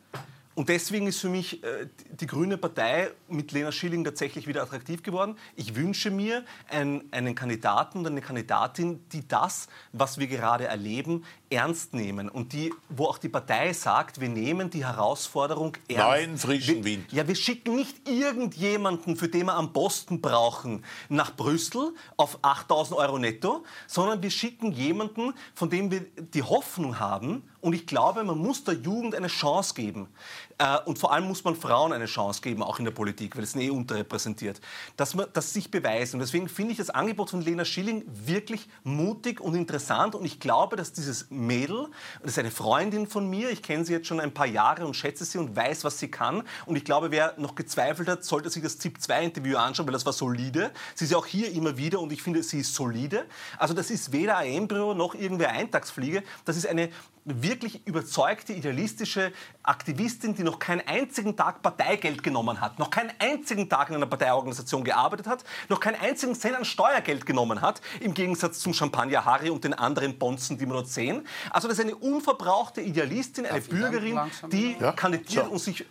und deswegen ist für mich äh, die- Grüne Partei mit Lena Schilling tatsächlich wieder attraktiv geworden. Ich wünsche mir einen, einen Kandidaten und eine Kandidatin, die das, was wir gerade erleben, ernst nehmen und die, wo auch die Partei sagt, wir nehmen die Herausforderung ernst. Neuen, frischen wir, Wind. Ja, wir schicken nicht irgendjemanden, für den wir am Posten brauchen, nach Brüssel auf 8000 Euro netto, sondern wir schicken jemanden, von dem wir die Hoffnung haben. Und ich glaube, man muss der Jugend eine Chance geben. Äh, und vor allem muss man Frauen eine Chance geben, auch in der Politik, weil es sind eh unterrepräsentiert. Dass man das sich beweisen. Und deswegen finde ich das Angebot von Lena Schilling wirklich mutig und interessant. Und ich glaube, dass dieses Mädel, das ist eine Freundin von mir, ich kenne sie jetzt schon ein paar Jahre und schätze sie und weiß, was sie kann. Und ich glaube, wer noch gezweifelt hat, sollte sich das ZIP-2-Interview anschauen, weil das war solide. Sie ist ja auch hier immer wieder und ich finde, sie ist solide. Also das ist weder ein Embryo noch irgendwer Eintagsfliege. Das ist eine wirklich überzeugte, idealistische Aktivistin, die noch keinen einzigen Tag Parteigeld genommen hat, noch keinen einzigen Tag in einer Parteiorganisation gearbeitet hat, noch keinen einzigen Cent an Steuergeld genommen hat, im Gegensatz zum Champagner Harry und den anderen Bonzen, die wir dort sehen. Also das ist eine unverbrauchte Idealistin, eine dann Bürgerin, die Ja? kandidiert So. und sich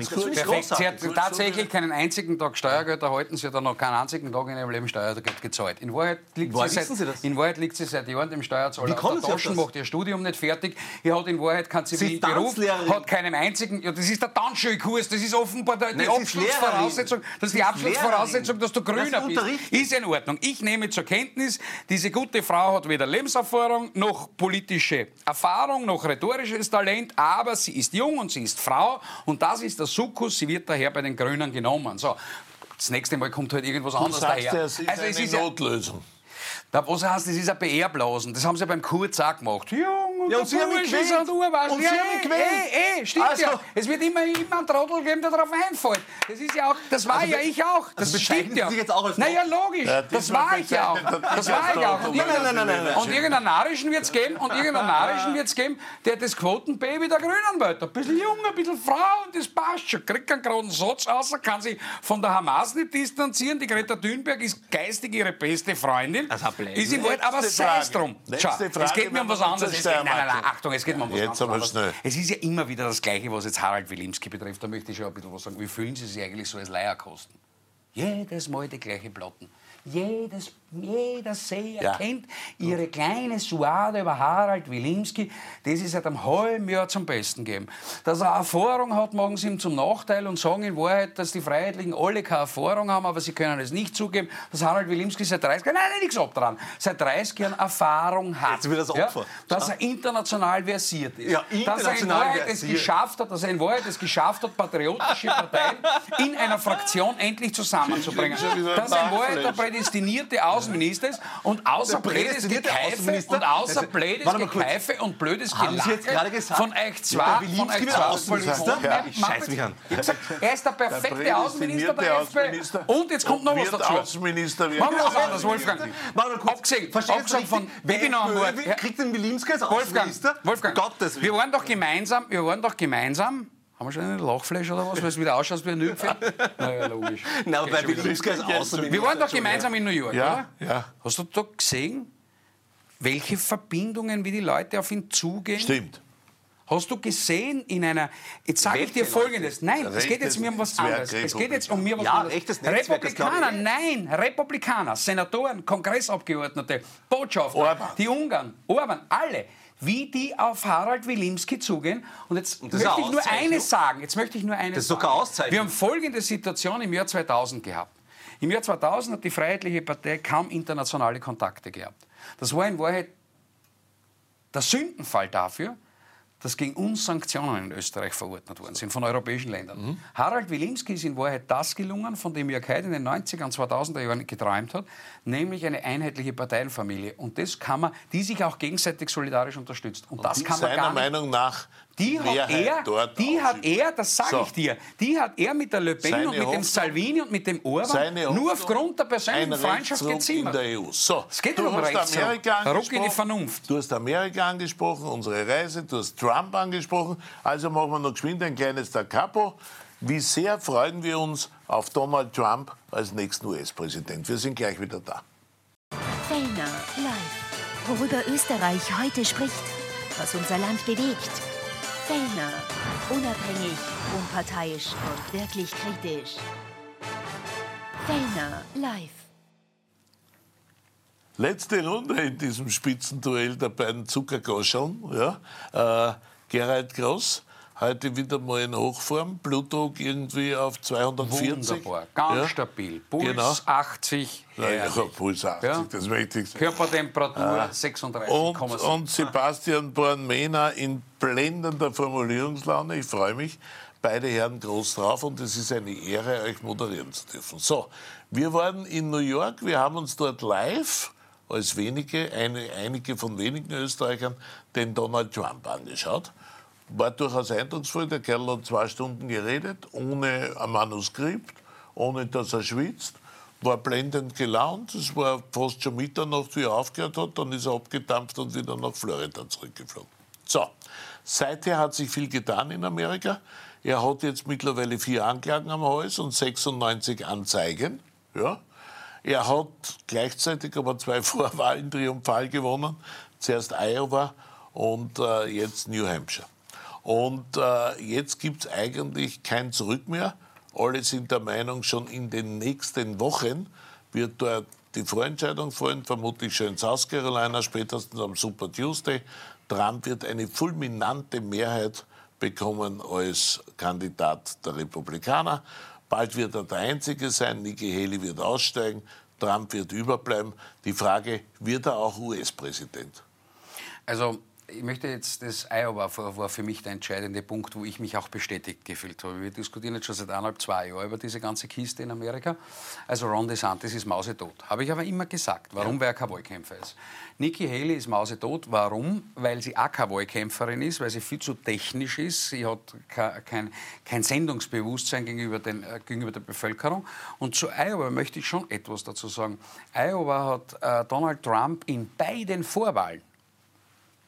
ich Perfekt. Sie hat tatsächlich keinen einzigen Tag Steuergeld erhalten. Sie hat auch noch keinen einzigen Tag in ihrem Leben Steuergeld gezahlt. In Wahrheit liegt, Woher sie seit, Sie das? in Wahrheit liegt sie seit Jahren dem Steuerzahler auf der Taschen, macht ihr Studium nicht fertig. Sie hat in Wahrheit keinen Zivilberuf, Tanzlehrerin. hat keinen einzigen... Ja, das ist der Tanzschulkurs, das ist offenbar die Nein, Abschlussvoraussetzung. Das ist die Abschlussvoraussetzung, dass du grüner Das bist. Ist in Ordnung. Ich nehme zur Kenntnis, diese gute Frau hat weder Lebenserfahrung noch politische Erfahrung noch rhetorisches Talent, aber sie ist jung und sie ist Frau und das ist der Sukkus. Sie wird daher bei den Grünen genommen. So. Das nächste Mal kommt halt irgendwas Du anderes sagst daher. ja, es ist also es eine ist ja, Notlösung. da, was heißt, das ist ein PR-Blasen. Das haben sie beim Kurz auch gemacht. Jung du, Ja, und Sie haben mich Bursch ist gewählt. ein Urwaschel. Und ja, Sie haben mich gewählt. Eh, eh, stimmt Also- ja. Es wird immer, immer einen Trottel geben, der darauf einfällt. Das ist ja auch, das war ja ich auch. Das also stimmt ja. jetzt auch als naja, logisch. Ja, das war ich ja auch. Das war ich auch. Und Nein, nein, nein. Und irgendeinen Narischen wird es geben und irgendeinen Narischen wird es geben, der das Quotenbaby der Grünen wird. Ein bisschen jung, ein bisschen Frau und das passt schon. Kriegt einen geraden Satz außer kann sich von der Hamas nicht distanzieren. Die Greta Thunberg ist geistig ihre beste Freundin. Das ist im Wald, aber sei es drum. Letzte Schau, es geht mir um was anderes. zur Es geht, nein, nein, nein, Achtung, es geht mir um was Jetzt aber schnell. Es ist ja immer wieder das Gleiche, was jetzt Harald Wilimski betrifft. Da möchte ich schon ein bisschen was sagen. Wie fühlen Sie sich eigentlich so als Leierkosten? Jedes Mal die gleiche Platten. Jedes, jeder Seher Ja. kennt ihre kleine Suade über Harald Wilimski, die sie seit einem halben Jahr zum Besten geben. Dass er Erfahrung hat, machen sie ihm zum Nachteil und sagen in Wahrheit, dass die Freiheitlichen alle keine Erfahrung haben, aber sie können es nicht zugeben, dass Harald Wilimski seit 30 Jahren, nein, nein, nichts ab dran, seit 30 Jahren Erfahrung hat. Jetzt wird das Opfer. dass er international versiert ist. Ja, dass er in international Wahrheit es versiert. geschafft hat, dass er in Wahrheit es geschafft hat, patriotische Parteien in einer Fraktion endlich zusammenzubringen. Dass er in Wahrheit der prädestinierte Außenminister ist und außer blödes Gekeife und außer Also, blödes. Gekeife und blödes gesagt, von euch zwei, von euch zwei Außenminister? Ja, ich scheiß mich an. Er ist der perfekte Der Außenminister der FPÖ. Und jetzt kommt noch was dazu. Außenminister. Machen wir was anderes, Wolfgang. Warte mal kurz. Abgesehen, abgesehen von. Kriegt den Wilimski als Wolfgang, Außenminister? Wolfgang, Gottes wir waren doch gemeinsam, wir waren doch gemeinsam, haben wir schon eine Lachfläche oder was, weil es wieder ausschaut wie ein Nülpferd? Naja, logisch. Wilimski als Außenminister. Wir waren doch gemeinsam in New York, Ja, oder? ja. Hast du da gesehen, welche Verbindungen, wie die Leute auf ihn zugehen? Stimmt. Hast du gesehen in einer. Jetzt sage ich dir? Folgendes. Nein, es geht jetzt mir um was anderes. Es geht jetzt um mir was Ja, anderes. rechtes Netzwerk, Republikaner, nein, Republikaner, Senatoren, Kongressabgeordnete, Botschafter, Orban. die Ungarn, Orban, alle. Wie die auf Harald Wilimski zugehen. Und jetzt ist möchte ich nur eines sagen. Jetzt möchte ich nur eines Das ist keine Auszeichnung. Wir haben folgende Situation im Jahr 2000 gehabt. Im Jahr 2000 hat die Freiheitliche Partei kaum internationale Kontakte gehabt. Das war in Wahrheit der Sündenfall dafür, dass gegen uns Sanktionen in Österreich verordnet worden sind von europäischen Ländern. Harald Wilimski ist in Wahrheit das gelungen, von dem Jörg Haidt in den 90er und 2000er Jahren geträumt hat, nämlich eine einheitliche Parteienfamilie. Und das kann man, die sich auch gegenseitig solidarisch unterstützt. Und, das Die kann man seiner gar nicht Meinung nach die hat, er, die hat er, das sage So. ich dir, die hat er mit der Le Pen Seine und mit dem Hoffnung- Salvini und mit dem Orban Seine nur aufgrund der persönlichen Freundschaft gezimmert. in der EU. So, Es geht du um hast Rechtsruck. Amerika Ruck in die angesprochen. Vernunft. Du hast Amerika angesprochen, unsere Reise, du hast Trump angesprochen. Also machen wir noch geschwind ein kleines Da Capo. Wie sehr freuen wir uns auf Donald Trump als nächsten US-Präsident. Wir sind gleich wieder da. Fellner live. Worüber Österreich heute spricht. Was unser Land bewegt. Fellner. Unabhängig, unparteiisch und wirklich kritisch. Fellner live. Letzte Runde in diesem Spitzenduell der beiden Zuckergoscheln. Ja. Äh, Gerhard Gross, heute wieder mal in Hochform. Blutdruck irgendwie auf 240. Wunderbar, ganz Ja. stabil. Puls Genau. 80, Ja, ja. Puls 80, Ja. das Wichtigste. Körpertemperatur Und, 36,7. und Sebastian Born-Mehner in blendender Formulierungslaune. Ich freue mich. Beide Herren groß drauf und es ist eine Ehre, euch moderieren zu dürfen. So, wir waren in New York. Wir haben uns dort live, als wenige, eine, einige von wenigen Österreichern, den Donald Trump angeschaut. War durchaus eindrucksvoll. Der Kerl hat zwei Stunden geredet, ohne ein Manuskript, ohne dass er schwitzt war blendend gelaunt. Es war fast schon Mitternacht, wie er aufgehört hat. Dann ist er abgedampft und wieder nach Florida zurückgeflogen. So, seither hat sich viel getan in Amerika. Er hat jetzt mittlerweile vier Anklagen am Hals und 96 Anzeigen. Ja. Er hat gleichzeitig aber zwei Vorwahlen triumphal gewonnen. Zuerst Iowa und äh, jetzt New Hampshire. Und äh, jetzt gibt es eigentlich kein Zurück mehr. Alle sind der Meinung, schon in den nächsten Wochen wird dort die Vorentscheidung fallen, vermutlich schon in South Carolina, spätestens am Super Tuesday. Trump wird eine fulminante Mehrheit bekommen als Kandidat der Republikaner. Bald wird er der Einzige sein, Nikki Haley wird aussteigen, Trump wird überbleiben. Die Frage, wird er auch US-Präsident? Also ich möchte jetzt, das Iowa war, für mich der entscheidende Punkt, wo ich mich auch bestätigt gefühlt habe. Wir diskutieren jetzt schon seit eineinhalb, zwei Jahren über diese ganze Kiste in Amerika. Also Ron DeSantis ist mausetot. Habe ich aber immer gesagt, warum ja. wer kein Wahlkämpfer ist. Nikki Haley ist mausetot. Warum? Weil sie auch keine Wahlkämpferin ist, weil sie viel zu technisch ist. Sie hat kein, kein Sendungsbewusstsein gegenüber, den, äh, gegenüber der Bevölkerung. Und zu Iowa möchte ich schon etwas dazu sagen. Iowa hat äh, Donald Trump in beiden Vorwahlen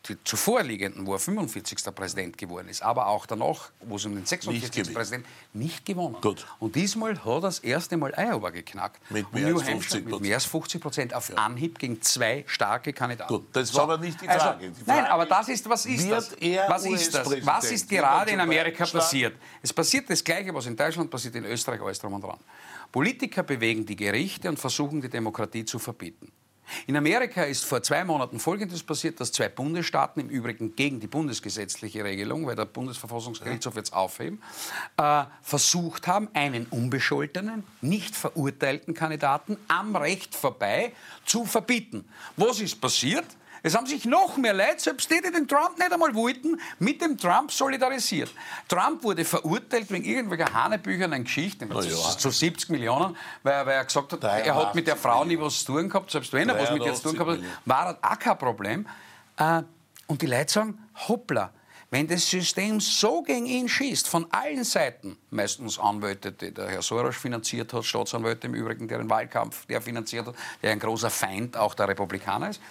die zuvorliegenden, wo er 45. Präsident geworden ist, aber auch danach, wo es um den 46. Präsident nicht gewonnen. Gut. Und diesmal hat er das erste Mal Iowa geknackt. Mit mehr, als 50, mit mehr als 50 Prozent auf ja. Anhieb gegen zwei starke Kandidaten. Gut, das so. war aber nicht die also, Frage. Also, die Frage nein, aber das ist, was ist das? Was ist das? Was ist gerade in Amerika passiert? Es passiert das Gleiche, was in Deutschland passiert, in Österreich, alles drum und dran. Politiker bewegen die Gerichte und versuchen, die Demokratie zu verbieten. In Amerika ist vor zwei Monaten Folgendes passiert, dass zwei Bundesstaaten, im Übrigen gegen die bundesgesetzliche Regelung, weil der Bundesverfassungsgerichtshof jetzt aufheben, äh, versucht haben, einen unbescholtenen, nicht verurteilten Kandidaten am Recht vorbei zu verbieten. Was ist passiert? Es haben sich noch mehr Leute, selbst die, die den Trump nicht einmal wollten, mit dem Trump solidarisiert. Trump wurde verurteilt wegen irgendwelcher hanebüchernen Geschichten, ja. zu 70 Millionen, weil, weil er gesagt hat, er hat mit der Frau nie was zu tun gehabt, selbst wenn er was mit ihr zu tun gehabt hat, war das auch kein Problem. Äh, und die Leute sagen, hoppla, wenn das System so gegen ihn schießt, von allen Seiten, meistens Anwälte, die der Herr Soros finanziert hat, Staatsanwälte im Übrigen, deren Wahlkampf der finanziert hat, der ein großer Feind auch der Republikaner ist,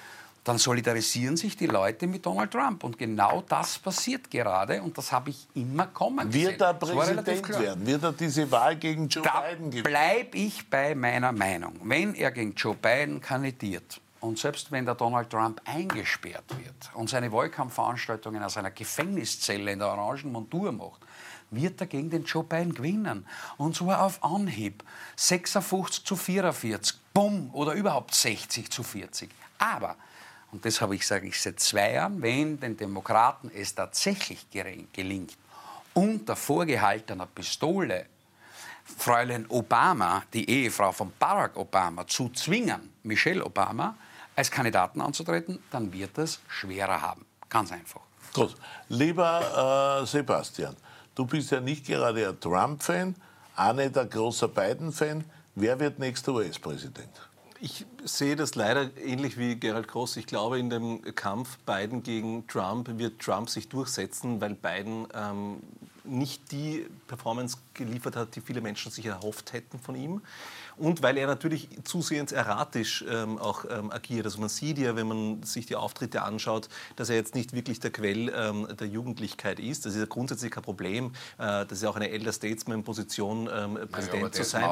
dann solidarisieren sich die Leute mit Donald Trump. Und genau das passiert gerade und das habe ich immer kommen Wird er Präsident werden? Wird er diese Wahl gegen Joe da Biden gewinnen? bleibe ich bei meiner Meinung. Wenn er gegen Joe Biden kandidiert und selbst wenn der Donald Trump eingesperrt wird und seine Wahlkampfveranstaltungen aus einer Gefängniszelle in der orangen Montur macht, wird er gegen den Joe Biden gewinnen. Und zwar auf Anhieb. 56 zu 44. Bumm. Oder überhaupt 60 zu 40. Aber und das habe ich, sage ich, seit zwei Jahren, wenn den Demokraten es tatsächlich gelingt, unter vorgehaltener Pistole Fräulein Obama, die Ehefrau von Barack Obama, zu zwingen, Michelle Obama als Kandidaten anzutreten, dann wird es schwerer haben. Ganz einfach. Gut. Lieber äh, Sebastian, du bist ja nicht gerade ein Trump-Fan, auch nicht ein großer Biden-Fan. Wer wird nächster US-Präsident? Ich sehe das leider ähnlich wie Gerald Gross. Ich glaube, in dem Kampf Biden gegen Trump wird Trump sich durchsetzen, weil Biden ähm, nicht die Performance geliefert hat, die viele Menschen sich erhofft hätten von ihm und weil er natürlich zusehends erratisch ähm, auch ähm, agiert. Also man sieht ja, wenn man sich die Auftritte anschaut, dass er jetzt nicht wirklich der Quell ähm, der Jugendlichkeit ist. Das ist ja grundsätzlich kein Problem. Äh, das ist ja auch eine Elder Statesman-Position, ähm, Präsident ja, zu sein.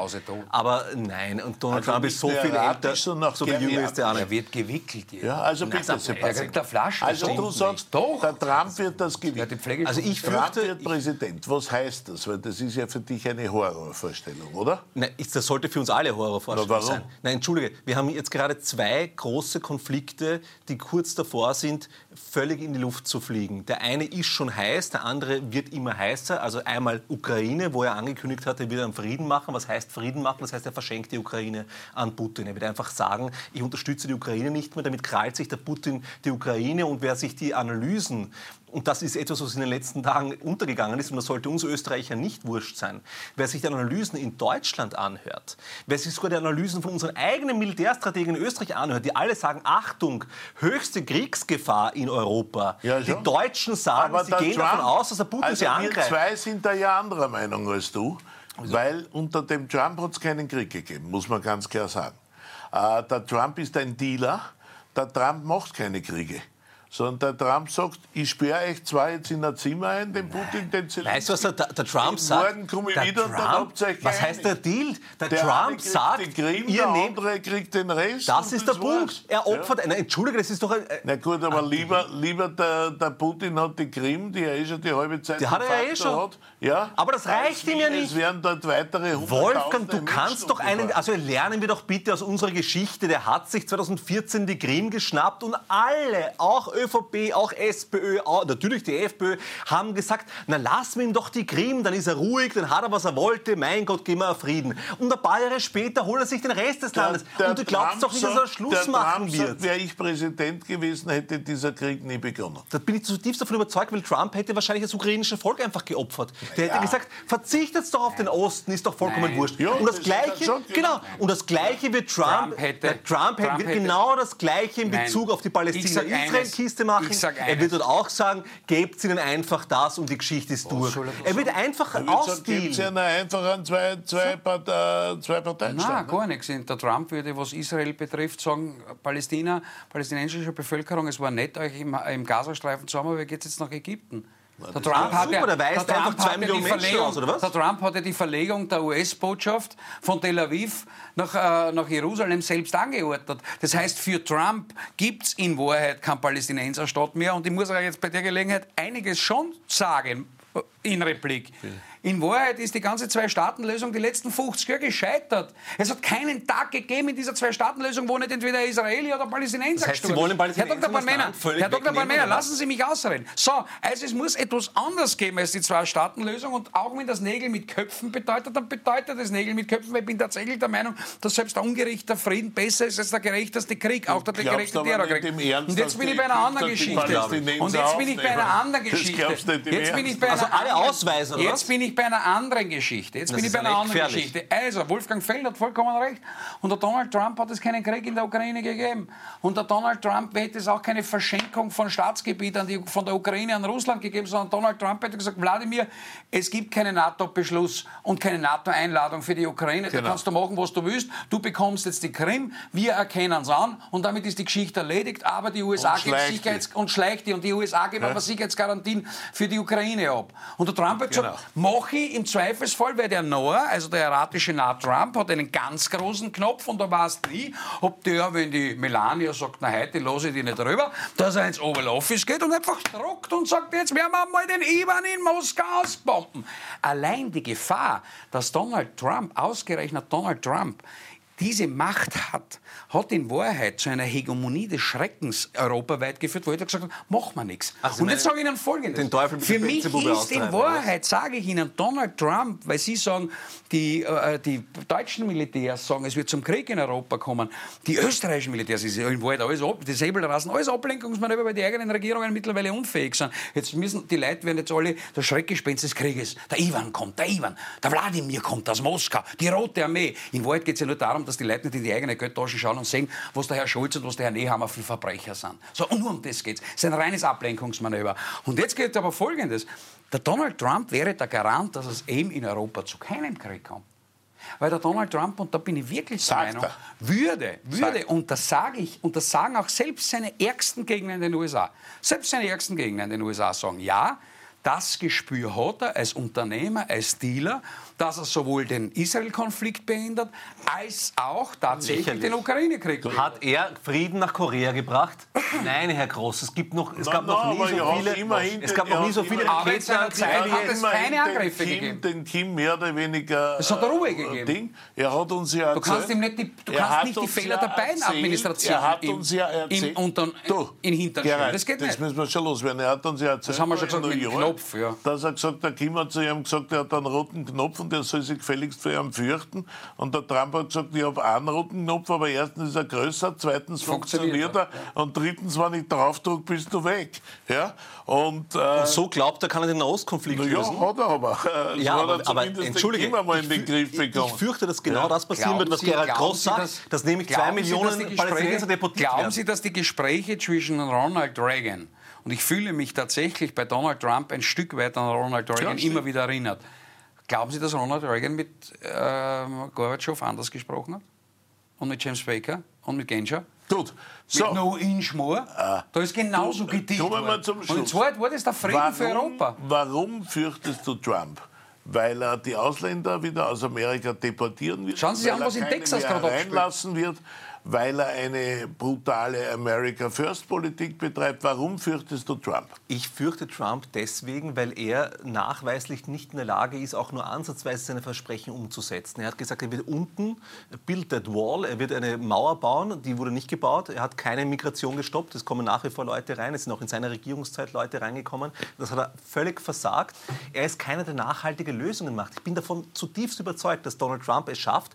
Aber nein, und Donald also Trump ist so viel älter, so, so viel jünger ist der andere. Er wird gewickelt jetzt. Ja, also bitte, Er kriegt eine Flasche. Also du sagst, Doch. der Trump wird das gewinnen. Also ich fürchte, Trump wird Präsident. Was heißt das? Weil das ist ja für dich eine Horrorvorstellung, oder? Nein, das sollte für uns alle Horrorvorstellung sein. Nein, entschuldige, wir haben jetzt gerade zwei große Konflikte, die kurz davor sind, völlig in die Luft zu fliegen. Der eine ist schon heiß, der andere wird immer heißer. Also einmal Ukraine, wo er angekündigt hat, er wird einen Frieden machen. Was heißt Frieden machen? Das heißt, er verschenkt die Ukraine an Putin. Er wird einfach sagen, ich unterstütze die Ukraine nicht mehr. Damit krallt sich der Putin die Ukraine. Und wer sich die Analysen und das ist etwas, was in den letzten Tagen untergegangen ist, und das sollte uns Österreicher nicht wurscht sein. Wer sich die Analysen in Deutschland anhört, wer sich sogar die Analysen von unseren eigenen Militärstrategen in Österreich anhört, die alle sagen, Achtung, höchste Kriegsgefahr in Europa. Ja, die Deutschen sagen, Aber sie gehen Trump, davon aus, dass der Putin also sie angreift. Wir zwei sind da ja anderer Meinung als du, also. weil unter dem Trump hat es keinen Krieg gegeben, muss man ganz klar sagen. Äh, der Trump ist ein Dealer, der Trump macht keine Kriege sondern der Trump sagt, ich sperre euch zwar jetzt in ein Zimmer ein, den Putin, den Zelensky. Weißt du, was der, der Trump sagt? Morgen komme ich wieder Trump, und dann habt ihr Was heißt der Deal? Der, der Trump sagt, Krim, ihr der nehmt, kriegt den Rest. Das ist der Punkt. Er opfert, ja. nein, Entschuldige, das ist doch ein... Na gut, aber lieber, lieber der, der Putin hat die Krim, die er eh schon die halbe Zeit die hat er ja eh schon. Hat. Ja, aber das reicht ihm ja nicht. Es werden dort weitere Wolfgang, du kannst doch einen, also lernen wir doch bitte aus unserer Geschichte, der hat sich 2014 die Krim geschnappt und alle, auch ÖVP, auch SPÖ, auch, natürlich die FPÖ, haben gesagt, na lassen wir ihm doch die Krim, dann ist er ruhig, dann hat er, was er wollte, mein Gott, gehen wir auf Frieden. Und ein paar Jahre später holt er sich den Rest des Landes. und du glaubst Trump doch nicht, dass er Schluss der machen Trump wird. Wäre ich Präsident gewesen, hätte dieser Krieg nie begonnen. Da bin ich zutiefst davon überzeugt, weil Trump hätte wahrscheinlich das ukrainische Volk einfach geopfert. Der hätte gesagt, verzichtet doch auf den Osten, ist doch vollkommen Nein. wurscht. Ja, und das das Gleiche, schon- genau, und das Gleiche wird Trump, Trump hätte- der Trump, hätte, Trump wird hätte- genau das Gleiche in Nein. Bezug auf die Palästina-Israel-Kiste eines. machen. Ich sag Er wird dort auch sagen, gebt ihnen einfach das und die Geschichte ist durch. soll er Er wird einfach Gibt es ausdealen. ja einfach einen zwei, zwei, Part, äh, zwei Parteien Nein, gar nichts. Der Trump würde, was Israel betrifft, sagen, Palästina, palästinensische Bevölkerung, es war nett, euch im, im Gazastreifen zu haben, aber ihr geht jetzt nach Ägypten. Der Trump, hat ja, der Trump hat ja die Verlegung- aus? Der Trump hatte die Verlegung der US-Botschaft von Tel Aviv nach, äh, nach Jerusalem selbst angeordnet. Das heißt, für Trump gibt es in Wahrheit keinen Palästinenserstaat mehr. Und ich muss euch jetzt bei der Gelegenheit einiges schon sagen äh, in Replik. In Wahrheit ist die ganze Zwei-Staaten-Lösung die letzten 50 Jahre gescheitert. Es hat keinen Tag gegeben in dieser Zwei-Staaten-Lösung, wo nicht entweder Israeli oder Palästinenser Das heißt, Sie gestorben wollen. Palästinenser Herr Dr. völlig Herr Dr. was? lassen Sie mich ausreden. So, also es muss etwas anderes geben als die Zwei-Staaten-Lösung und auch wenn das Nägel mit Köpfen bedeutet, dann bedeutet das Nägel mit Köpfen, weil ich bin tatsächlich der Meinung, dass selbst der ungerechte Frieden besser ist als der gerechteste Krieg, auch der glaubst gerechte Terrorkrieg. Und jetzt bin ich bei einer anderen Geschichte. Und jetzt bin ich bei einer anderen Geschichte. Jetzt bin ich bei Also einer alle anderen- ausweisen, oder? Jetzt bin ich bei einer anderen Geschichte. Jetzt Das bin ich bei ja einer anderen gefährlich. Geschichte. Also, Wolfgang Feld hat vollkommen recht. Und der Donald Trump hat es keinen Krieg in der Ukraine gegeben. Und der Donald Trump hätte es auch keine Verschenkung von Staatsgebiet an die, von der Ukraine an Russland gegeben, sondern Donald Trump hätte gesagt, Wladimir, es gibt keinen NATO-Beschluss und keine NATO-Einladung für die Ukraine. Da Genau. kannst du machen, was du willst. Du bekommst jetzt die Krim, wir erkennen es an und damit ist die Geschichte erledigt. Aber die USA Und gibt schleicht die. Sicherheits und schleicht die und die USA geben aber Sicherheitsgarantien für die Ukraine ab. Und der Trump hat gesagt, mache ich im Zweifelsfall, weil der Noah, also der erratische Nah Trump, hat einen ganz großen Knopf und da weißt nie, ob der, wenn die Melania sagt, na heute lasse ich die nicht rüber, dass er ins Oval Office geht und einfach druckt und sagt, jetzt werden wir mal den Ivan in Moskau ausbomben. Allein die Gefahr, dass Donald Trump, ausgerechnet Donald Trump, diese Macht hat, hat in Wahrheit zu einer Hegemonie des Schreckens europaweit geführt, wo jeder gesagt hat, machen wir nichts. Also Und jetzt sage ich Ihnen Folgendes. Den Teufel Für mich ist in? Wahrheit, sage ich Ihnen, Donald Trump, weil Sie sagen, die, äh, die deutschen Militärs sagen, es wird zum Krieg in Europa kommen. Die österreichischen Militärs, ist in Wahrheit alles ab, die Säbelrassen, alles Ablenkungsmanöver, weil die eigenen Regierungen mittlerweile unfähig sind. Jetzt müssen die Leute werden jetzt alle das Schreckgespenst des Krieges. Der Ivan kommt, der Ivan, der Wladimir kommt aus Moskau, die Rote Armee. In Wahrheit geht es ja nur darum, dass die Leute nicht in die eigene Geldtasche schauen und sehen, was der Herr Scholz und was der Herr Nehammer für Verbrecher sind. So, und nur um das geht's. Es ist ein reines Ablenkungsmanöver. Und jetzt geht aber Folgendes. Der Donald Trump wäre der Garant, dass es eben in Europa zu keinem Krieg kommt. Weil der Donald Trump, und da bin ich wirklich der Meinung, würde, würde, Sagt. und das sage ich, und das sagen auch selbst seine ärgsten Gegner in den USA, selbst seine ärgsten Gegner in den USA sagen, ja, das Gespür hat er als Unternehmer, als Dealer, dass er sowohl den Israel-Konflikt behindert, als auch tatsächlich Lächerlich. den Ukraine-Krieg. Hat er Frieden nach Korea gebracht? Nein, Herr Groß, es, gibt noch, es Na, gab noch na, nie aber so hat viele, immerhin es gab noch nie so hat viele in seiner Raketen Zeit hat es keine den Angriffe Kim, gegeben. Den Kim mehr oder weniger. Es hat Ruhe äh, gegeben. Ding. Er hat uns ja Du kannst ihm nicht die, du kannst hat nicht die Fehler ja der beiden erzählt- Administrationen Er hat im- uns ja im, erzählt. unter, Du, in Hintern. Das geht das nicht. müssen wir schon loswerden. Er hat uns ja erzählt, haben wir schon gesagt, mit New York, Knopf, ja. dass er gesagt der Kim hat zu ihm gesagt, er hat einen roten Knopf und er soll sich gefälligst für ihn fürchten. Und der Trump hat gesagt, ich habe einen roten Knopf, aber erstens ist er größer, zweitens Funktioniert er und drittens, wenn ich draufdrücke, bist du weg. Ja? Und, äh, So glaubt er, kann er den Nahostkonflikt na ja, lösen? hat er aber. Äh, Ja, so hat aber, er aber zumindest entschuldige, den ich, in den Griff ich, bekommen. ich fürchte, dass genau Ja. das passieren Glauben wird, was Sie- Gerald glauben Groß Sie, sagt, dass- dass, nämlich zwei Sie, Millionen Gespräche- Palästinenser deportiert Glauben werden. Sie, dass die Gespräche zwischen Ronald Reagan und ich fühle mich tatsächlich bei Donald Trump ein Stück weit an Ronald Reagan stimmt. immer wieder erinnert. Glauben Sie, dass Ronald Reagan mit ähm, Gorbatschow anders gesprochen hat? Und mit James Baker? Und mit Genscher? Gut, So. Mit. No Inch More? da ist genauso Du, gedicht kommen wir zum Und Schluss. Wahrheit war das der Frieden für Europa. Warum fürchtest du Trump? Weil er die Ausländer wieder aus Amerika deportieren wird? Schauen Sie sich an, was in Texas gerade reinlassen wird, weil er eine brutale America First Politik betreibt. Warum fürchtest du Trump? Ich fürchte Trump deswegen, weil er nachweislich nicht in der Lage ist, auch nur ansatzweise seine Versprechen umzusetzen. Er hat gesagt, er wird unten build that wall, er wird eine Mauer bauen, die wurde nicht gebaut. Er hat keine Migration gestoppt, es kommen nach wie vor Leute rein, es sind auch in seiner Regierungszeit Leute reingekommen. Das hat er völlig versagt. Er ist keiner, der nachhaltige Lösungen macht. Ich bin davon zutiefst überzeugt, dass Donald Trump es schafft,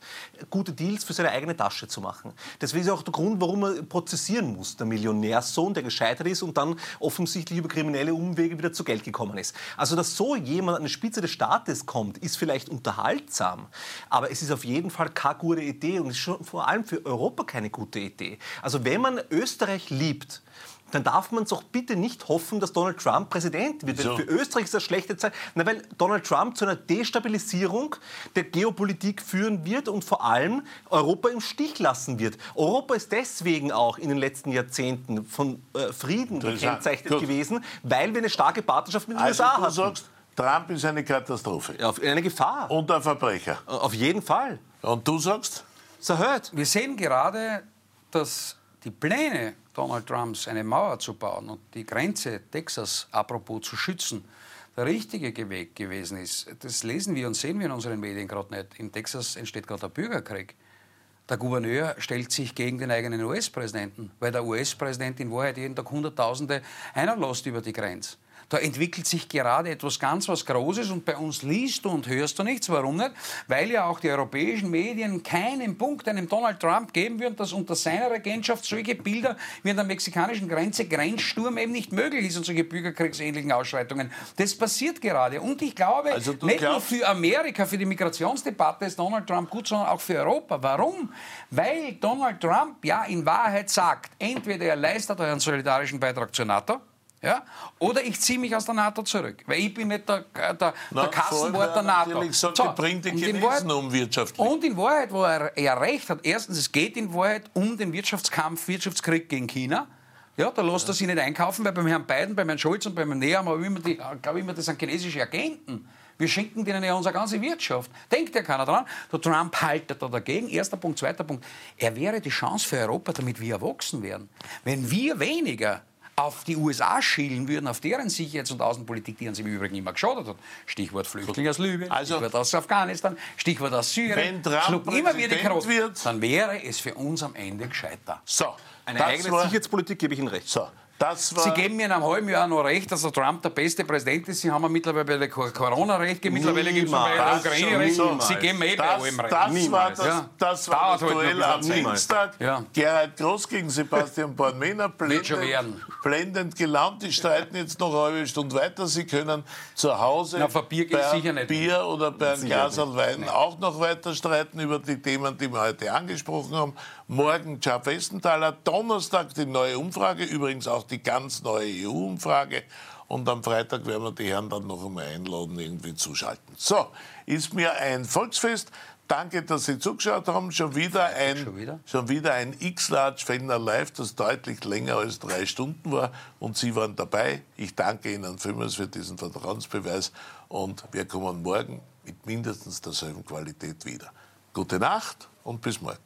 gute Deals für seine eigene Tasche zu machen. Deswegen ist auch der Grund, warum er prozessieren muss. Der Millionärssohn, der gescheitert ist und dann offensichtlich über kriminelle Umwege wieder zu Geld gekommen ist. Also, dass so jemand an die Spitze des Staates kommt, ist vielleicht unterhaltsam, aber es ist auf jeden Fall keine gute Idee und ist schon vor allem für Europa keine gute Idee. Also, wenn man Österreich liebt, dann darf man doch bitte nicht hoffen, dass Donald Trump Präsident wird. So. Für Österreich ist das schlechte Zeit. Na, weil Donald Trump zu einer Destabilisierung der Geopolitik führen wird und vor allem Europa im Stich lassen wird. Europa ist deswegen auch in den letzten Jahrzehnten von äh, Frieden gekennzeichnet gewesen, weil wir eine starke Partnerschaft mit den also, USA du hatten. Sagst, Trump ist eine Katastrophe. Auf, eine Gefahr. Und ein Verbrecher. Auf jeden Fall. Und du sagst? So hört. Wir sehen gerade, dass die Pläne Donald Trumps eine Mauer zu bauen und die Grenze Texas apropos zu schützen, der richtige Weg gewesen ist. Das lesen wir und sehen wir in unseren Medien gerade nicht. In Texas entsteht gerade der Bürgerkrieg. Der Gouverneur stellt sich gegen den eigenen US-Präsidenten, weil der US-Präsident in Wahrheit jeden Tag Hunderttausende einlässt über die Grenze. Da entwickelt sich gerade etwas ganz was Großes und bei uns liest du und hörst du nichts. Warum nicht? Weil ja auch die europäischen Medien keinen Punkt einem Donald Trump geben würden, dass unter seiner Regentschaft solche Bilder wie an der mexikanischen Grenze Grenzsturm eben nicht möglich ist und solche bürgerkriegsähnlichen Ausschreitungen. Das passiert gerade. Und ich glaube, also nicht nur für Amerika, für die Migrationsdebatte ist Donald Trump gut, sondern auch für Europa. Warum? Weil Donald Trump ja in Wahrheit sagt, entweder er leistet einen solidarischen Beitrag zur NATO, ja? Oder ich ziehe mich aus der NATO zurück, weil ich bin nicht der, der, der Na, Kassenwort der NATO. Sagt, so, bringt die Chinesen um wirtschaftlich. Und in Wahrheit, wo er, er recht hat, erstens, es geht in Wahrheit um den Wirtschaftskampf, Wirtschaftskrieg gegen China. Ja, da lässt er sich nicht einkaufen, weil beim Herrn Biden, beim Herrn Scholz und beim Herrn Nehammer, immer die, glaube ich immer, das sind chinesische Agenten. Wir schenken denen ja unsere ganze Wirtschaft. Denkt ja keiner dran. Der Trump haltet da dagegen. Erster Punkt. Zweiter Punkt. Er wäre die Chance für Europa, damit wir erwachsen werden. Wenn wir weniger auf die USA schielen würden, auf deren Sicherheits- und Außenpolitik, die uns im Übrigen immer geschadet hat. Stichwort Flüchtlinge aus Libyen, also, Stichwort aus Afghanistan, Stichwort aus Syrien. Wenn Trump immer wieder die wird, dann wäre es für uns am Ende gescheiter. So, eine eigene Sicherheitspolitik gebe ich Ihnen recht. So, Sie geben mir in einem halben Jahr noch recht, dass der Trump der beste Präsident ist. Sie haben mittlerweile bei der Corona-Recht gegeben, mittlerweile gibt es bei der Ukraine-Recht. Sie geben mir eh bei allem recht. Das war das, ja. das, war das halt Duell am Dienstag. Ja. Gerhard Groß gegen Sebastian Bornmena. Blendend, blendend gelaunt. Die streiten jetzt noch eine halbe Stunde weiter. Sie können zu Hause Na, Bier bei Bier oder bei einem Glas Wein auch noch weiter streiten über die Themen, die wir heute angesprochen haben. Morgen Charles Westenthaler, Donnerstag die neue Umfrage, übrigens auch die ganz neue EU-Umfrage. Und am Freitag werden wir die Herren dann noch einmal einladen, irgendwie zuschalten. So, ist mir ein Volksfest. Danke, dass Sie zugeschaut haben. Schon wieder ein, schon wieder? Schon wieder ein X-Large Fender Live, das deutlich länger als drei Stunden war. Und Sie waren dabei. Ich danke Ihnen vielmals für diesen Vertrauensbeweis. Und wir kommen morgen mit mindestens derselben Qualität wieder. Gute Nacht und bis morgen.